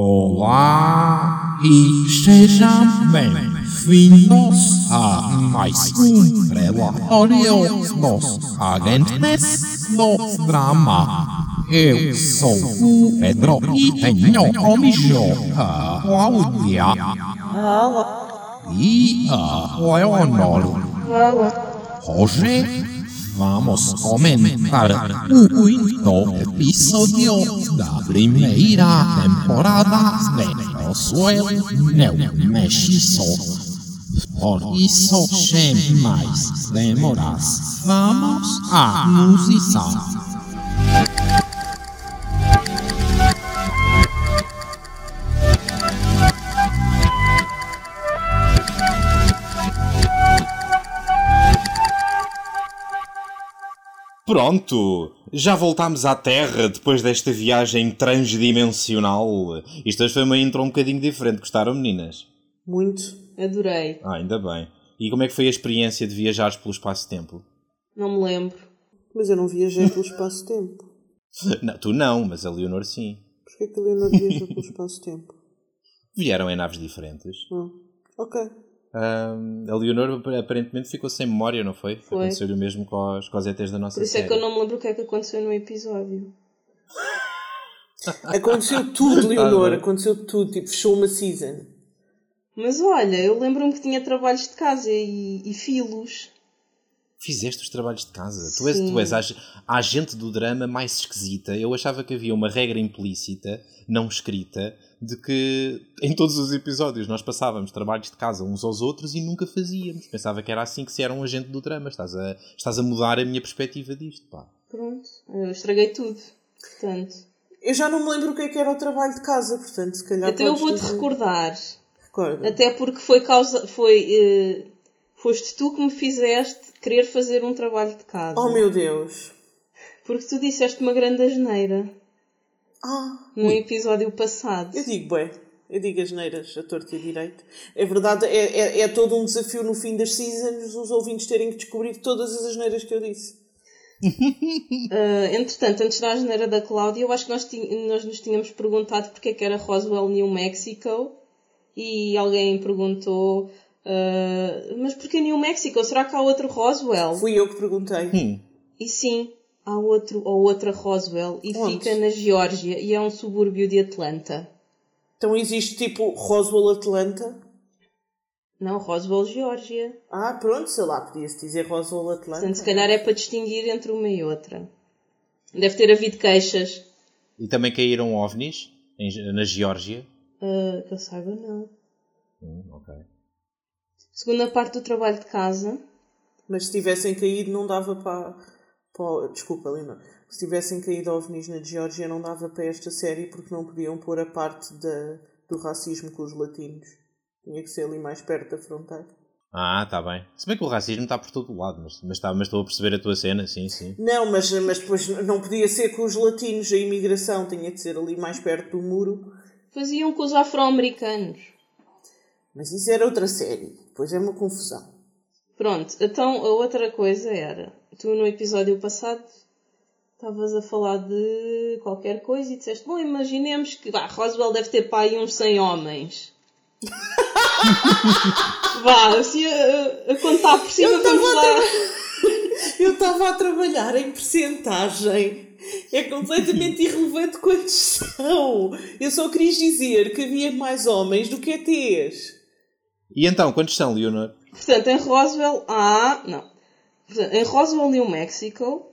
Olá e sejam bem-vindos a mais um relatório dos agentes do drama. Eu sou o Pedro e tenho comigo a Cláudia e a Leonor. Hoje vamos comentar o quinto episódio da primeira temporada de Roswell New Mexico. Por isso, sem mais demoras, vamos à música. Pronto! Já voltámos à Terra depois desta viagem transdimensional. Isto hoje foi uma intro um bocadinho diferente. Gostaram, meninas? Muito. Adorei. Ah, ainda bem. E como é que foi a experiência de viajares pelo espaço-tempo? Não me lembro. Mas eu não viajei pelo espaço-tempo. Não, tu não, mas a Leonor sim. Porquê que a Leonor viaja pelo espaço-tempo? Vieram em naves diferentes. Ah, ok. A Leonor aparentemente ficou sem memória, não foi? Foi. Aconteceu-lhe o mesmo com os, com os ETs da nossa Por isso é série. que eu não me lembro o que é que aconteceu no episódio. Aconteceu tudo, Leonor. Aconteceu tudo. Tipo, fechou uma season. Mas olha, eu lembro-me que tinha trabalhos de casa e, e filos. Fizeste os trabalhos de casa. Tu és, Sim. tu és a, a agente do drama mais esquisita. Eu achava que havia uma regra implícita, não escrita, de que em todos os episódios nós passávamos trabalhos de casa uns aos outros e nunca fazíamos. Pensava que era assim que se era um agente do drama. Estás a, estás a mudar a minha perspectiva disto, pá. Pronto, eu estraguei tudo. Portanto, Eu já não me lembro o que é que era o trabalho de casa, portanto, se calhar. até eu podes vou-te dizer. recordar. Recorda. Até porque foi causa. Foi. eh, foste tu que me fizeste querer fazer um trabalho de casa. Oh meu Deus. Porque tu disseste uma grande asneira Ah, no episódio passado. eu digo, bem. Eu digo as neiras a torto e a direito. É verdade, é, é, é todo um desafio no fim das seasons os ouvintes terem que descobrir todas as asneiras que eu disse. Ah, entretanto, antes da asneira da Cláudia, eu acho que nós, nós nos tínhamos perguntado porque é que era Roswell, New Mexico. E alguém perguntou, ah, mas porquê New Mexico? Será que há outro Roswell? Fui eu que perguntei. Hum. E sim, há outro ou outra Roswell e Onde? fica na Geórgia e é um subúrbio de Atlanta. Então existe tipo Roswell Atlanta? Não, Roswell, Geórgia. Ah, pronto, sei lá, podia-se dizer Roswell Atlanta. Portanto, se calhar é para distinguir entre uma e outra. Deve ter havido queixas. E também caíram ovnis em- na Geórgia. Ah, que eu saiba, não. Hum, ok. Segunda parte do trabalho de casa. Mas se tivessem caído não dava para... Desculpa, Lina. Se tivessem caído ovnis na Geórgia não dava para esta série porque não podiam pôr a parte da... do racismo com os latinos. Tinha que ser ali mais perto da fronteira. Ah, está bem. Se bem que o racismo está por todo o lado, mas, mas, tá, mas estou a perceber a tua cena, sim, sim. Não, mas, mas depois não podia ser com os latinos, a imigração tinha de ser ali mais perto do muro. Faziam com os afro-americanos. Mas isso era outra série. Depois é uma confusão. Pronto, então a outra coisa era, tu no episódio passado estavas a falar de qualquer coisa e disseste, bom, imaginemos que vá, Roswell deve ter pai uns 100 homens. vá, assim a, a contar por cima Eu vamos estava lá. Eu estava a trabalhar em percentagem. É completamente irrelevante quantos são. Eu só queria dizer que havia mais homens do que ETs. E então, quantos são, Leonor? Portanto, em Roswell há. Não. Portanto, em Roswell, New Mexico,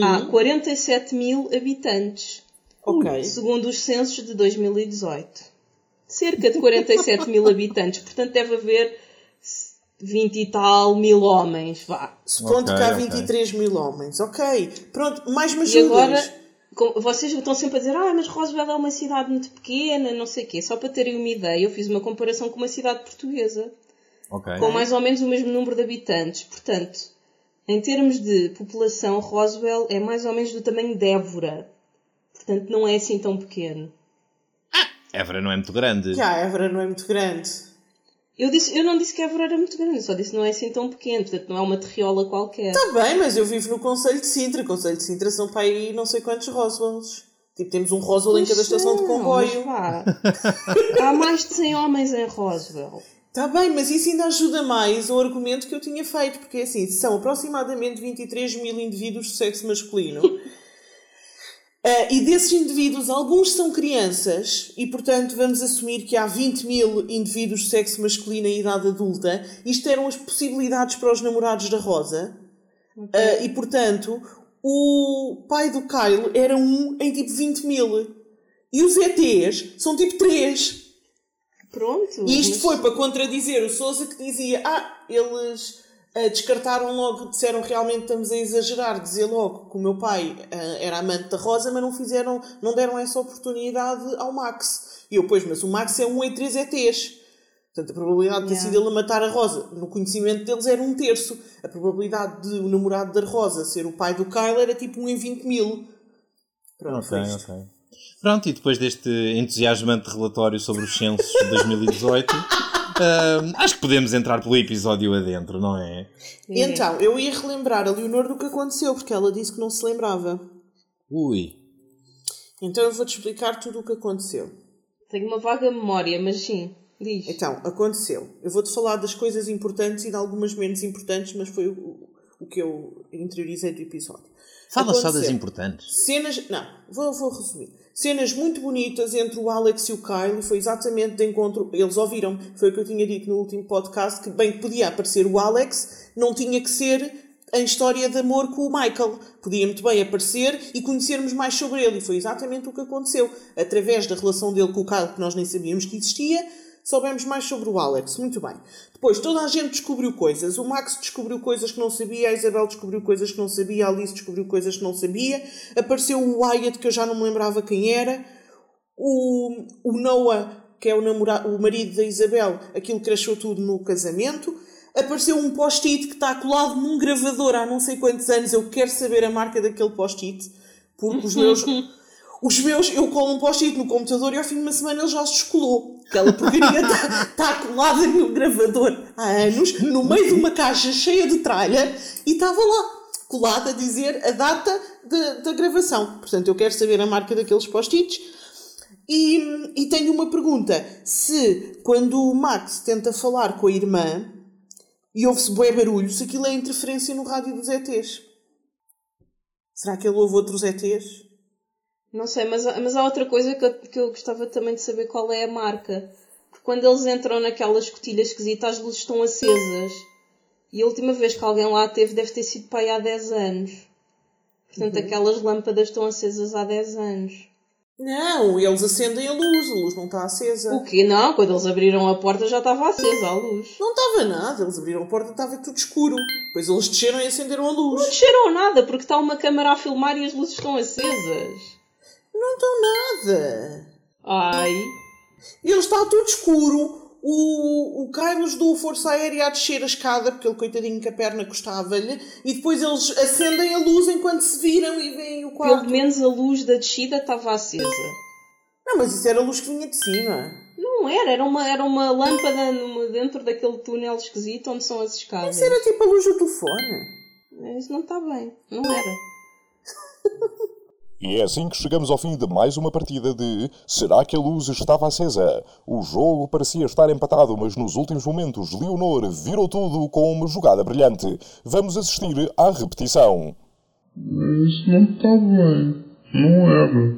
há 47 mil habitantes. Ok. Segundo os censos de 2018. Cerca de 47 mil habitantes. Portanto, deve haver 20 e tal mil homens. Vá. Supondo Ok, que há ok. 23 mil homens. Ok. Pronto, mais me E agora, vocês estão sempre a dizer, ah, mas Roswell é uma cidade muito pequena, não sei o quê. Só para terem uma ideia, eu fiz uma comparação com uma cidade portuguesa. Ok. com mais ou menos o mesmo número de habitantes. Portanto, em termos de população, Roswell é mais ou menos do tamanho de Évora. Portanto, não é assim tão pequeno. Évora não é muito grande. Já, Évora não é muito grande. Eu, disse, eu não disse que Évora era muito grande, eu só disse que não é assim tão pequeno. Portanto, não é uma terriola qualquer. Está bem, mas eu vivo no Conselho de Sintra. Conselho de Sintra são para aí não sei quantos Roswells. Tipo, temos um Roswell em cada estação de comboio. Há mais de 100 homens em Roswell. Está bem, mas isso ainda ajuda mais ao argumento que eu tinha feito, porque é assim, são aproximadamente 23 mil indivíduos de sexo masculino. Ah, e desses indivíduos, alguns são crianças, e portanto vamos assumir que há 20 mil indivíduos de sexo masculino em idade adulta. Isto eram as possibilidades para os namorados da Rosa. Ah, e portanto, o pai do Kyle era um em tipo 20 mil. E os ETs são tipo 3. Pronto. E isto mas- foi para contradizer o Sousa que dizia: Ah, eles ah, descartaram logo, disseram realmente estamos a exagerar, dizer logo que o meu pai ah, era amante da Rosa, mas não fizeram, não deram essa oportunidade ao Max. E eu, pois, mas o Max é um em três ETs. Portanto, a probabilidade de ter Yeah. sido ele a matar a Rosa, no conhecimento deles, era um terço. A probabilidade de o namorado da Rosa ser o pai do Kyle era tipo um em 20 mil. Pronto, Ok, ok. Pronto, e depois deste entusiasmante relatório sobre os censos de 2018, hum, acho que podemos entrar pelo episódio adentro, não é? Então, eu ia relembrar a Leonor do que aconteceu, porque ela disse que não se lembrava. Ui. Então eu vou-te explicar tudo o que aconteceu. Tenho uma vaga memória, mas sim, diz. Então, aconteceu. Eu vou-te falar das coisas importantes e de algumas menos importantes, mas foi o, o que eu interiorizei do episódio. Fala só das importantes. Cenas. Não, vou, vou resumir. Cenas muito bonitas entre o Alex e o Kyle foi exatamente de encontro. Eles ouviram, foi o que eu tinha dito no último podcast, que bem que podia aparecer o Alex, não tinha que ser em história de amor com o Michael. Podia muito bem aparecer e conhecermos mais sobre ele. E foi exatamente o que aconteceu. Através da relação dele com o Kyle, que nós nem sabíamos que existia, soubemos mais sobre o Alex. Muito bem. Depois, toda a gente descobriu coisas. O Max descobriu coisas que não sabia, a Isabel descobriu coisas que não sabia, a Alice descobriu coisas que não sabia. Apareceu o Wyatt, que eu já não me lembrava quem era. O, o Noah, que é o, namorado, o marido da Isabel, aquilo cresceu tudo no casamento. Apareceu um post-it que está colado num gravador há não sei quantos anos. Eu quero saber a marca daquele post-it. Porque os meus. Os meus, eu colo um post-it no computador e ao fim de uma semana ele já se descolou. Aquela porcaria está tá colada no gravador há anos, no meio de uma caixa cheia de tralha e estava lá, colada a dizer a data de- da gravação. Portanto, eu quero saber a marca daqueles post-its. E, e tenho uma pergunta: se quando o Max tenta falar com a irmã e ouve-se bué barulho, se aquilo é interferência no rádio dos ETs? Será que ele ouve outros ETs? Não sei, mas, há- mas há outra coisa que eu, que eu gostava também de saber qual é a marca. Porque quando eles entram naquela escotilha esquisita, as luzes estão acesas. E a última vez que alguém lá teve deve ter sido para aí há 10 anos. Portanto, aquelas lâmpadas estão acesas há 10 anos. Não, eles acendem a luz, a luz não está acesa. O quê? Não, quando eles abriram a porta já estava acesa a luz. Não estava nada, eles abriram a porta e estava tudo escuro. Depois eles desceram e acenderam a Não luz. desceram nada, porque está uma câmara a filmar e as luzes estão acesas. Não estão nada. Ai. Ele está tudo escuro. O, o Carlos do Força Aérea a descer a escada, porque ele, coitadinho, que a perna custava-lhe. E depois eles acendem a luz enquanto se viram e veem o quarto. Pelo menos a luz da descida estava acesa. Não, mas isso era a luz que vinha de cima. Não era, era uma, era uma lâmpada numa- dentro daquele túnel esquisito onde são as escadas. Isso era tipo a luz do telefone. Isso não está bem, não era. E é assim que chegamos ao fim de mais uma partida de Será que a luz estava acesa? O jogo parecia estar empatado, mas nos últimos momentos Leonor virou tudo com uma jogada brilhante. Vamos assistir à repetição. Isso não está bem. Não era.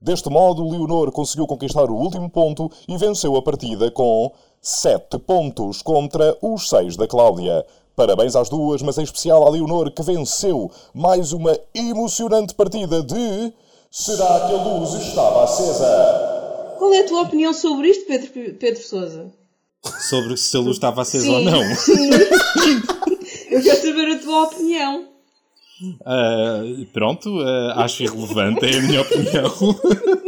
Deste modo, Leonor conseguiu conquistar o último ponto e venceu a partida com 7 pontos contra os 6 da Cláudia. Parabéns às duas, mas em especial à Leonor que venceu mais uma emocionante partida de Será que a luz estava acesa? Qual é a tua opinião sobre isto, Pedro, Pedro Sousa? Sobre se a luz estava acesa ou não. Eu quero saber a tua opinião. Ah, pronto, ah, acho irrelevante, é a minha opinião.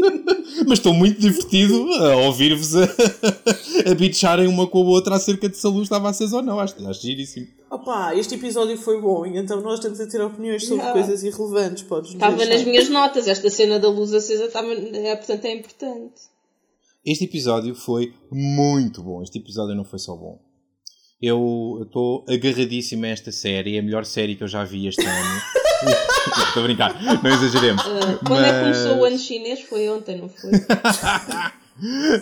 Mas estou muito divertido a ouvir-vos a, a bitcharem uma com a outra acerca de se a luz estava acesa ou não. Acho, acho giríssimo. Opa, este episódio foi bom e então nós estamos a ter opiniões sobre Yeah. coisas irrelevantes. Podes Estava deixar. nas minhas notas, esta cena da luz acesa estava, é, portanto é importante. Este episódio foi muito bom. Este episódio não foi só bom. Eu estou agarradíssimo a esta série, é a melhor série que eu já vi este ano. Estou a brincar, não exageremos. Uh, quando é que começou o ano chinês? Foi ontem, não foi?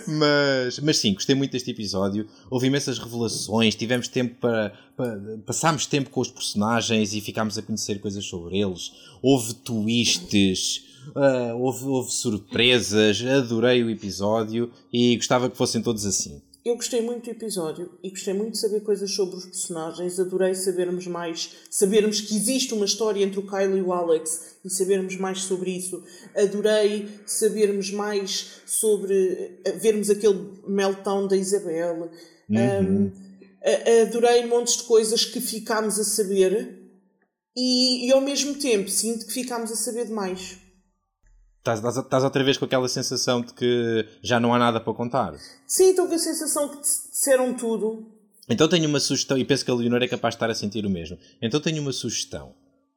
mas, mas sim, gostei muito deste episódio. Houve imensas revelações, tivemos tempo para, para. Passámos tempo com os personagens e ficámos a conhecer coisas sobre eles. Houve twists. Uh, houve, houve surpresas, adorei o episódio e gostava que fossem todos assim. Eu gostei muito do episódio e gostei muito de saber coisas sobre os personagens. Adorei sabermos mais, sabermos que existe uma história entre o Kyle e o Alex e sabermos mais sobre isso. Adorei sabermos mais sobre vermos aquele meltdown da Isabel. Uhum. Um, adorei montes de coisas que ficámos a saber e, e ao mesmo tempo sinto que ficámos a saber demais. Estás, estás outra vez com aquela sensação de que já não há nada para contar? Sim, estou com a sensação que disseram tudo. Então tenho uma sugestão, e penso que a Leonor é capaz de estar a sentir o mesmo. Então tenho uma sugestão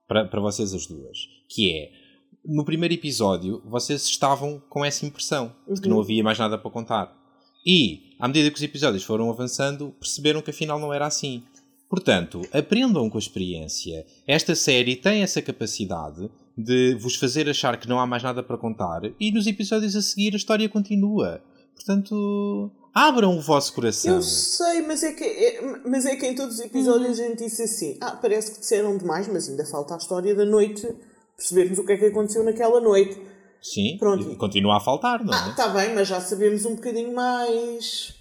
para, para vocês as duas, que é no primeiro episódio vocês estavam com essa impressão de que não uhum. havia mais nada para contar. E, à medida que os episódios foram avançando, perceberam que afinal não era assim. Portanto, aprendam com a experiência. Esta série tem essa capacidade de vos fazer achar que não há mais nada para contar e nos episódios a seguir a história continua. Portanto, abram o vosso coração. Eu sei, mas é que, é, mas é que em todos os episódios uhum. a gente disse assim: ah, parece que disseram demais, mas ainda falta a história da noite, percebermos o que é que aconteceu naquela noite. Sim, Pronto. e continua a faltar, não é? Ah, está bem, mas já sabemos um bocadinho mais.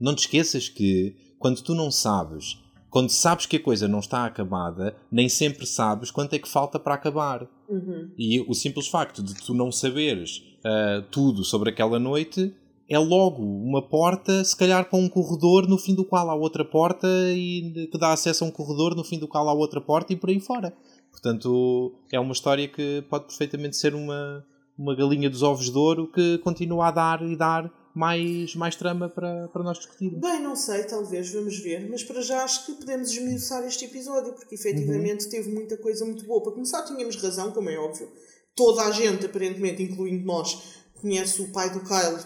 Não te esqueças que quando tu não sabes, quando sabes que a coisa não está acabada, nem sempre sabes quanto é que falta para acabar. Uhum. E o simples facto de tu não saberes uh, tudo sobre aquela noite é logo uma porta, se calhar para um corredor no fim do qual há outra porta e que dá acesso a um corredor no fim do qual há outra porta e por aí fora. Portanto, é uma história que pode perfeitamente ser uma, uma galinha dos ovos de ouro que continua a dar e dar mais, mais trama para, para nós discutirmos. Bem, não sei, talvez, vamos ver. Mas para já acho que podemos esmiuçar este episódio, porque efetivamente uhum. teve muita coisa muito boa. Para começar, tínhamos razão, como é óbvio. Toda a gente, aparentemente, incluindo nós, conhece o pai do Kyle,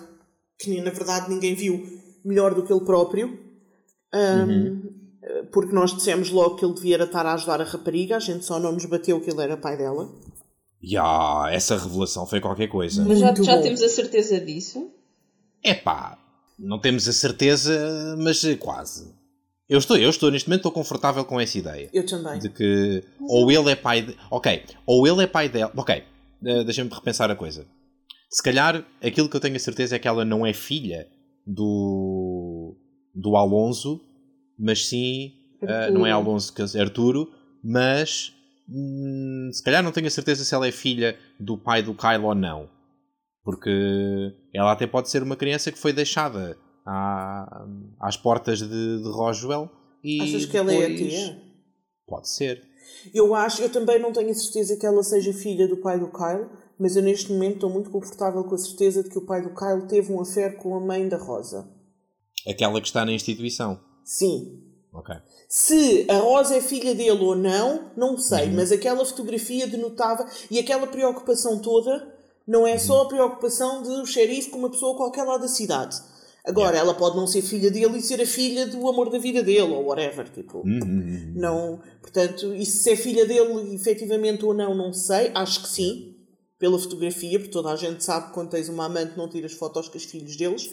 que na verdade ninguém viu melhor do que ele próprio. Um, uhum. Porque nós dissemos logo que ele devia estar a ajudar a rapariga, a gente só não nos bateu que ele era pai dela. Ya, essa revelação foi qualquer coisa. Mas já, já temos a certeza disso? É pá, não temos a certeza, mas quase. Eu estou, eu estou neste momento estou confortável com essa ideia. Eu também. De que ou ele é pai de, Ok, ou ele é pai dela. Ok, uh, deixa-me repensar a coisa. Se calhar aquilo que eu tenho a certeza é que ela não é filha do. do Alonso, mas sim. Uh, não é Alonso, é Arturo, mas. Hum, se calhar não tenho a certeza se ela é filha do pai do Kyle ou não. Porque ela até pode ser uma criança que foi deixada à, às portas de, de Roswell e. Achas que ela é a tia? Pode ser. Eu acho, eu também não tenho a certeza que ela seja filha do pai do Kyle, mas eu neste momento estou muito confortável com a certeza de que o pai do Kyle teve um affair com a mãe da Rosa. Aquela que está na instituição? Sim. Ok. Se a Rosa é filha dele ou não, não sei, uhum. mas aquela fotografia denotava e aquela preocupação toda não é só a preocupação de o xerife com uma pessoa qualquer lá da cidade. Agora, ela pode não ser filha dele e ser a filha do amor da vida dele, ou whatever. Tipo, uhum. não, portanto, e se é filha dele efetivamente ou não, não sei. Acho que sim, pela fotografia, porque toda a gente sabe que quando tens uma amante não tiras fotos com os filhos deles.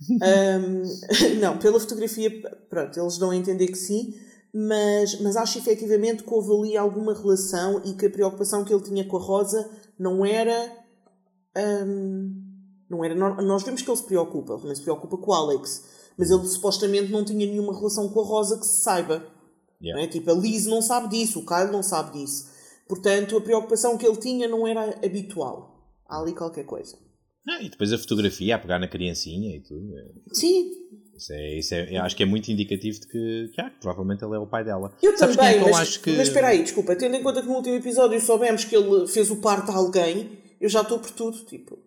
um, não, pela fotografia, pronto, eles dão a entender que sim, mas, mas acho efetivamente que houve ali alguma relação e que a preocupação que ele tinha com a Rosa não era um, não era, nós vemos que ele se preocupa, ele se preocupa com o Alex, mas ele supostamente não tinha nenhuma relação com a Rosa que se saiba. Yeah. É? Tipo, a Liz não sabe disso, o Kyle não sabe disso. Portanto, a preocupação que ele tinha não era habitual. Há ali qualquer coisa. Ah, e depois a fotografia a pegar na criancinha e tudo. É. Sim. Isso é, isso é, acho que é muito indicativo de que, que, ah, provavelmente ele é o pai dela. Eu Sabes também, é mas, eu acho que... mas espera aí, desculpa, tendo em conta que no último episódio soubemos que ele fez o parto a alguém, eu já estou por tudo, tipo.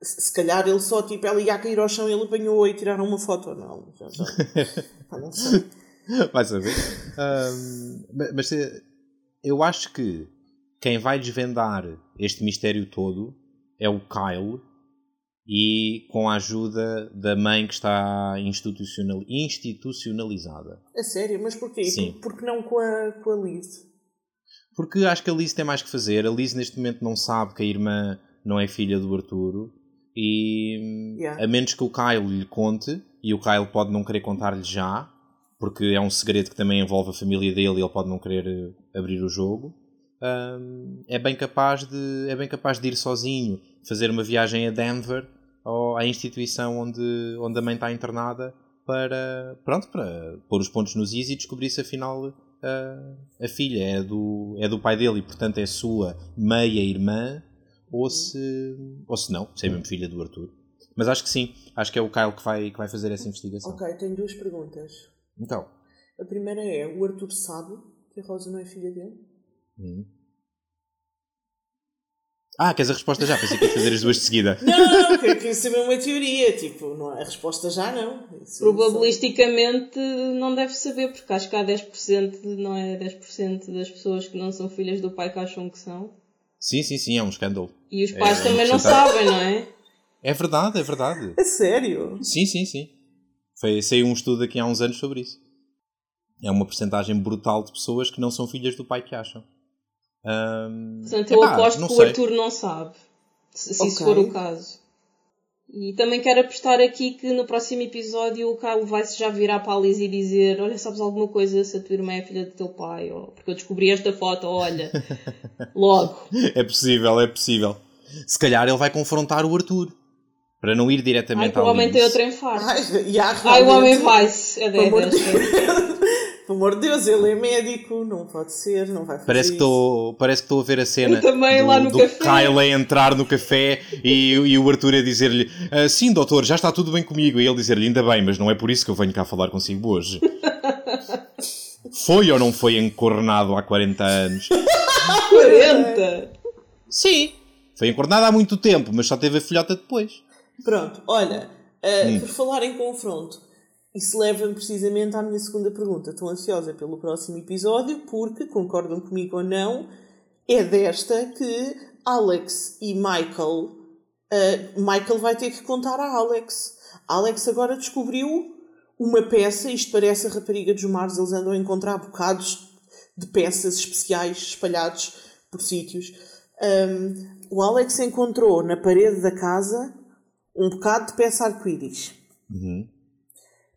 Se calhar ele só, tipo, ela ia cair ao chão e ele apanhou e tiraram uma foto. Não, já, já. não sei. Vai saber. Um, mas eh, eu acho que quem vai desvendar este mistério todo é o Kyle e com a ajuda da mãe que está institucional, institucionalizada. A sério? Mas porquê? Sim. Por, porque não com a, com a Liz? Porque acho que a Liz tem mais que fazer. A Liz neste momento não sabe que a irmã não é filha do Arturo. E Yeah. a menos que o Kyle lhe conte, e o Kyle pode não querer contar-lhe já, porque é um segredo que também envolve a família dele e ele pode não querer eh, abrir o jogo. hum, é bem capaz de é bem capaz de ir sozinho fazer uma viagem a Denver ou à instituição onde, onde a mãe está internada para pronto para pôr os pontos nos is e descobrir se afinal a, a filha é do, é do pai dele e portanto é sua meia irmã ou se, ou se não, se é mesmo filha do Arthur. Mas acho que sim, acho que é o Kyle que vai, que vai fazer essa investigação. Ok, tenho duas perguntas. Então, A primeira é: o Arthur sabe que a Rosa não é filha dele? hum. Ah, queres a resposta já? Pensei que ia fazer as duas de seguida. Não, não, não, queria saber uma teoria. Tipo, não, a resposta já não. Isso- Probabilisticamente não deve saber, porque acho que há 10%, de- não é 10% das pessoas que não são filhas do pai que acham que são. Sim, sim, sim, é um escândalo. E os pais É, também não porcentagem. sabem, não é? É verdade, é verdade. A sério? Sim, sim, sim. Foi, saiu um estudo aqui há uns anos sobre isso. É uma porcentagem brutal de pessoas que não são filhas do pai que acham. Portanto, eu epá, aposto que o sei. Arthur não sabe. Se, se isso Ok. for o caso. E também quero apostar aqui que no próximo episódio o Kyle vai se já virar para a Liz e dizer: Olha, sabes alguma coisa se a tua irmã é filha do teu pai? Ou, porque eu descobri esta foto, olha. Logo. É possível, é possível. Se calhar ele vai confrontar o Arthur. Para não ir Ai, diretamente que o ao homem tem outro infarto. Ai, e o homem vai-se. É de 10. Pelo amor de Deus, ele é médico, não pode ser, não vai fazer Parece que isso. estou parece que estou a ver a cena do, lá no do café. Kyle a entrar no café e, e o Arthur a dizer-lhe "Ah, sim doutor, já está tudo bem comigo e ele dizer-lhe ainda bem, mas não é por isso que eu venho cá falar consigo hoje foi ou não foi encornado há 40 anos 40! sim, foi encornado há muito tempo mas só teve a filhota depois Pronto, olha, eh, Hum. por falar em confronto, isso leva-me precisamente à minha segunda pergunta. Estou ansiosa pelo próximo episódio porque, concordam comigo ou não, é desta que Alex e Michael. eh, Michael vai ter que contar a Alex. Alex agora descobriu uma peça, isto parece a rapariga dos mares, eles andam a encontrar bocados de peças especiais espalhados por sítios. Um, o Alex encontrou na parede da casa um bocado de peça arco-íris.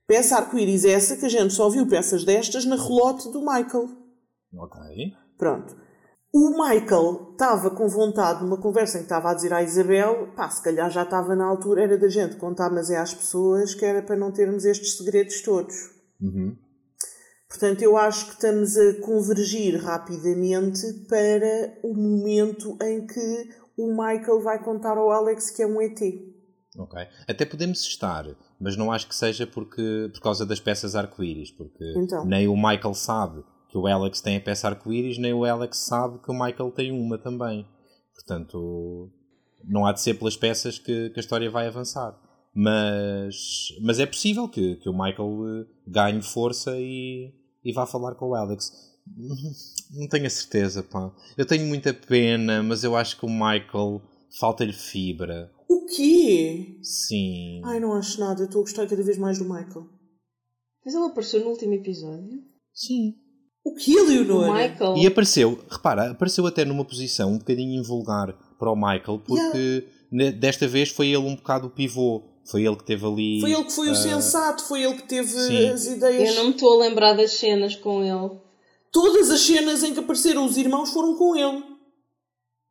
Peça arco-íris essa que a gente só viu peças destas na relote do Michael. ok Pronto. O Michael estava com vontade, numa conversa em que estava a dizer à Isabel, pá, se calhar já estava na altura, era da gente contar, mas é às pessoas que era para não termos estes segredos todos. Portanto, eu acho que estamos a convergir rapidamente para o momento em que o Michael vai contar ao Alex que é um ET. Ok. Até podemos estar, mas não acho que seja porque, por causa das peças arco-íris, porque Então. nem o Michael sabe que o Alex tem a peça arco-íris, nem o Alex sabe que o Michael tem uma também. Portanto, não há de ser pelas peças que, que a história vai avançar. Mas, mas é possível que, que o Michael eh, ganhe força e, e vá falar com o Alex. Não tenho a certeza, pá. Eu tenho muita pena, mas eu acho que o Michael falta-lhe fibra. O quê? Sim. Ai, não acho nada. Eu estou a gostar cada vez mais do Michael. Mas ele apareceu no último episódio. Sim. O que, O Leonor? Michael. E apareceu, repara, apareceu até numa posição um bocadinho invulgar para o Michael, porque ne- desta vez foi ele um bocado o pivô. Foi ele que teve ali. Foi ele que foi o ah, sensato, foi ele que teve sim. as ideias. Eu não me estou a lembrar das cenas com ele. Todas as cenas em que apareceram os irmãos foram com ele.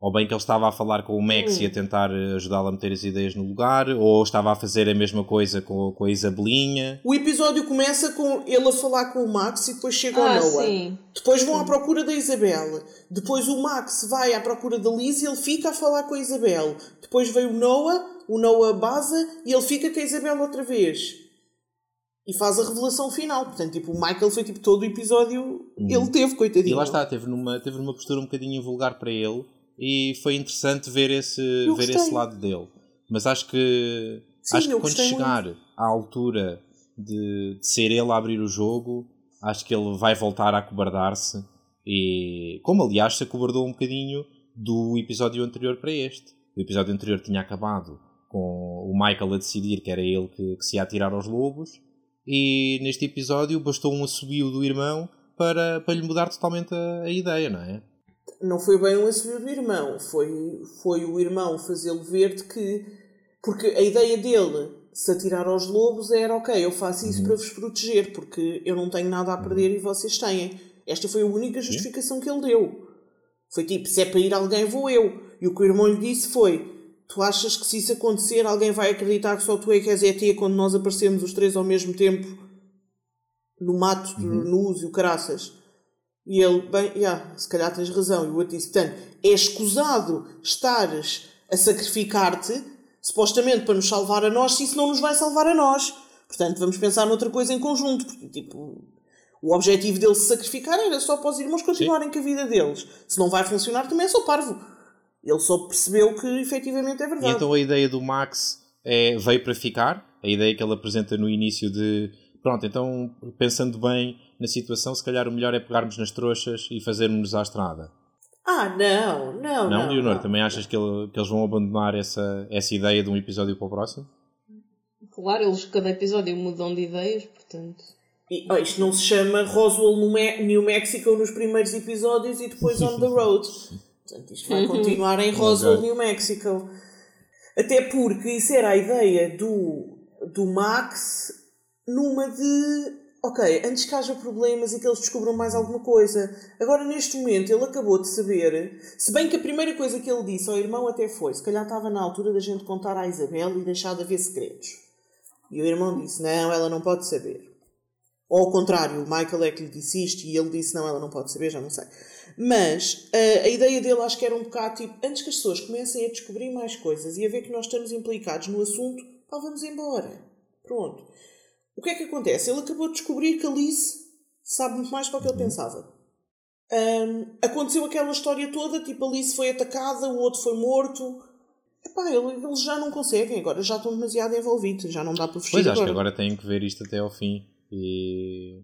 Ou bem que ele estava a falar com o Max Hum. e a tentar eh, ajudá-lo a meter as ideias no lugar, ou estava a fazer a mesma coisa com, com a Isabelinha. O episódio começa com ele a falar com o Max e depois chega Ah, ao Noah. sim. Depois vão à procura da Isabel. Depois o Max vai à procura da Liz e ele fica a falar com a Isabel. Depois vem o Noah, o Noah baza e ele fica com a Isabel outra vez. E faz a revelação final. Portanto, tipo, o Michael foi tipo todo o episódio. Ele teve, coitadinho. E lá está, teve numa, teve numa postura um bocadinho invulgar para ele e foi interessante ver esse, Eu ver gostei. esse lado dele. Mas acho que, Sim, acho que quando chegar à altura de, de ser ele a abrir o jogo, acho que ele vai voltar a acobardar-se. E como aliás se acobardou um bocadinho do episódio anterior para este. O episódio anterior tinha acabado com o Michael a decidir que era ele que, que se ia atirar aos lobos. E neste episódio bastou um assobio do irmão para, para lhe mudar totalmente a, a ideia, não é? Não foi bem um assobio do irmão, foi, foi o irmão fazê-lo ver de que. Porque a ideia dele se atirar aos lobos era ok, eu faço isso para vos proteger, porque eu não tenho nada a perder e vocês têm. Esta foi a única justificação que ele deu. Foi tipo, se é para ir alguém, vou eu. E o que o irmão lhe disse foi: Tu achas que se isso acontecer, alguém vai acreditar que só tu é que és ET quando nós aparecemos os três ao mesmo tempo no mato, Uhum. nus e o caraças? E ele, bem, yeah, se calhar tens razão. E o outro disse: Portanto, é escusado estares a sacrificar-te, supostamente para nos salvar a nós, se isso não nos vai salvar a nós. Portanto, vamos pensar noutra coisa em conjunto. Porque, tipo, o objetivo dele se sacrificar era só para os irmãos continuarem com a vida deles. Se não vai funcionar, também é só parvo. Ele só percebeu que efetivamente é E verdade. então a ideia do Max é, veio para ficar. A ideia que ele apresenta no início de pronto, então pensando bem na situação, se calhar o melhor é pegarmos nas trouxas e fazermos à estrada. Ah, não, não, Não, não. Leonor, não. também achas que, ele- que eles vão abandonar essa, essa ideia de um episódio para o próximo? Claro, eles cada episódio mudam de ideias, portanto. E, oh, isto não se chama Roswell, no Me- New Mexico, nos primeiros episódios e depois on the road. Portanto, isto vai continuar em Roswell. New Mexico. Até porque isso era a ideia do, do Max numa de. Ok, antes que haja problemas e que eles descubram mais alguma coisa. Agora, neste momento, ele acabou de saber. Se bem que a primeira coisa que ele disse ao irmão até foi: se calhar estava na altura da gente contar à Isabel e deixar de haver segredos. E o irmão disse: não, ela não pode saber. Ou ao contrário, o Michael é que lhe disse isto e ele disse não, ela não pode saber, já não sei. Mas a, a ideia dele acho que era um bocado tipo, antes que as pessoas comecem a descobrir mais coisas e a ver que nós estamos implicados no assunto, pá, vamos embora. Pronto. O que é que acontece? Ele acabou de descobrir que a Alice sabe muito mais do que ele pensava. Ahm, aconteceu aquela história toda, tipo, a Alice foi atacada, o outro foi morto. Epá, ele- eles já não conseguem, agora já estão demasiado envolvidos, já não dá para fugir Pois, acho agora. que agora têm que ver isto até ao fim e,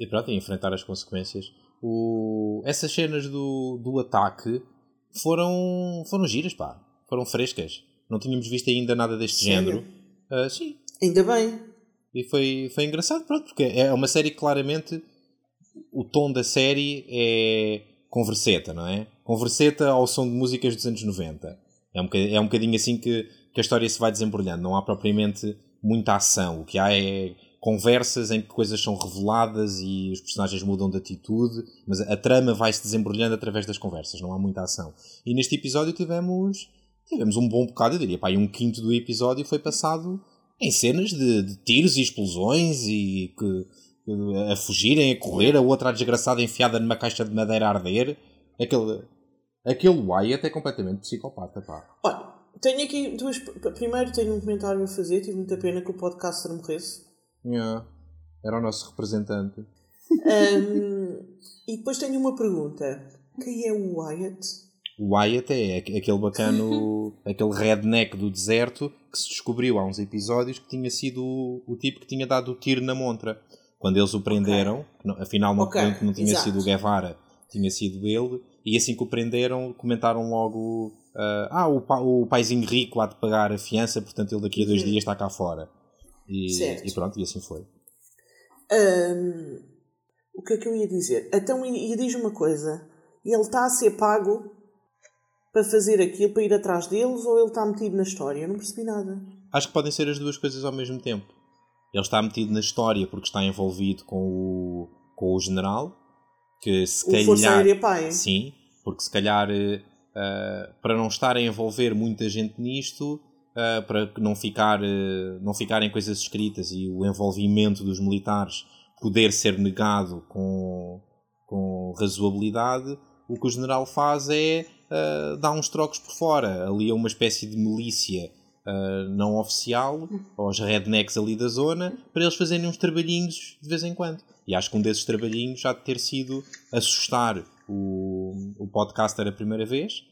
e pronto, e enfrentar as consequências. O, essas cenas do, do ataque foram, foram giras, pá. Foram frescas. Não tínhamos visto ainda nada deste Sério? género. Ah, sim, Ainda bem. E foi, foi engraçado, pronto, porque é uma série que claramente o tom da série é converseta, não é? Converseta ao som de músicas dos anos 90. É um, boca- é um bocadinho assim que, que a história se vai desembrulhando. Não há propriamente muita ação. O que há é conversas em que coisas são reveladas e os personagens mudam de atitude, mas a, trama vai se desembrulhando através das conversas. Não há muita ação. E neste episódio tivemos, tivemos um bom bocado, eu diria, pá, um quinto do episódio foi passado em cenas de, de tiros e explosões e que, a fugirem, a correr, a outra desgraçada enfiada numa caixa de madeira a arder. Aquele, aquele Wyatt é completamente psicopata, pá. Olha, tenho aqui duas. Primeiro tenho um comentário a fazer, tive muita pena que o podcaster morresse. Yeah. Era o nosso representante. Ahm, e depois tenho uma pergunta: quem é o Wyatt? O Wyatt é aqu- aquele bacano, aquele redneck do deserto que se descobriu há uns episódios que tinha sido o, o tipo que tinha dado o tiro na montra. Quando eles o prenderam, não- afinal não, Ok, não tinha exato. sido o Guevara, tinha sido ele, e assim que o prenderam, comentaram logo: ah, ah, o, pa, o paizinho rico há de pagar a fiança, portanto ele daqui a dois Uhum. dias está cá fora. E, e pronto, e assim foi. Ahm, o que é que eu ia dizer? Então, e, e diz uma coisa: ele está a ser pago para fazer aquilo, para ir atrás deles, ou ele está metido na história? Eu não percebi nada. Acho que podem ser as duas coisas ao mesmo tempo. Ele está metido na história porque está envolvido com o, com o general, que se O calhar. Força Aérea Pai. Sim, porque se calhar ah, para não estarem a envolver muita gente nisto, ah, para não, ficar, eh, não ficarem coisas escritas e o envolvimento dos militares poder ser negado com, com razoabilidade, o que o general faz é ah, dar uns trocos por fora. Ali é uma espécie de milícia ah, não oficial, aos rednecks ali da zona, para eles fazerem uns trabalhinhos de vez em quando. E acho que um desses trabalhinhos já de ter sido assustar o, o podcaster a primeira vez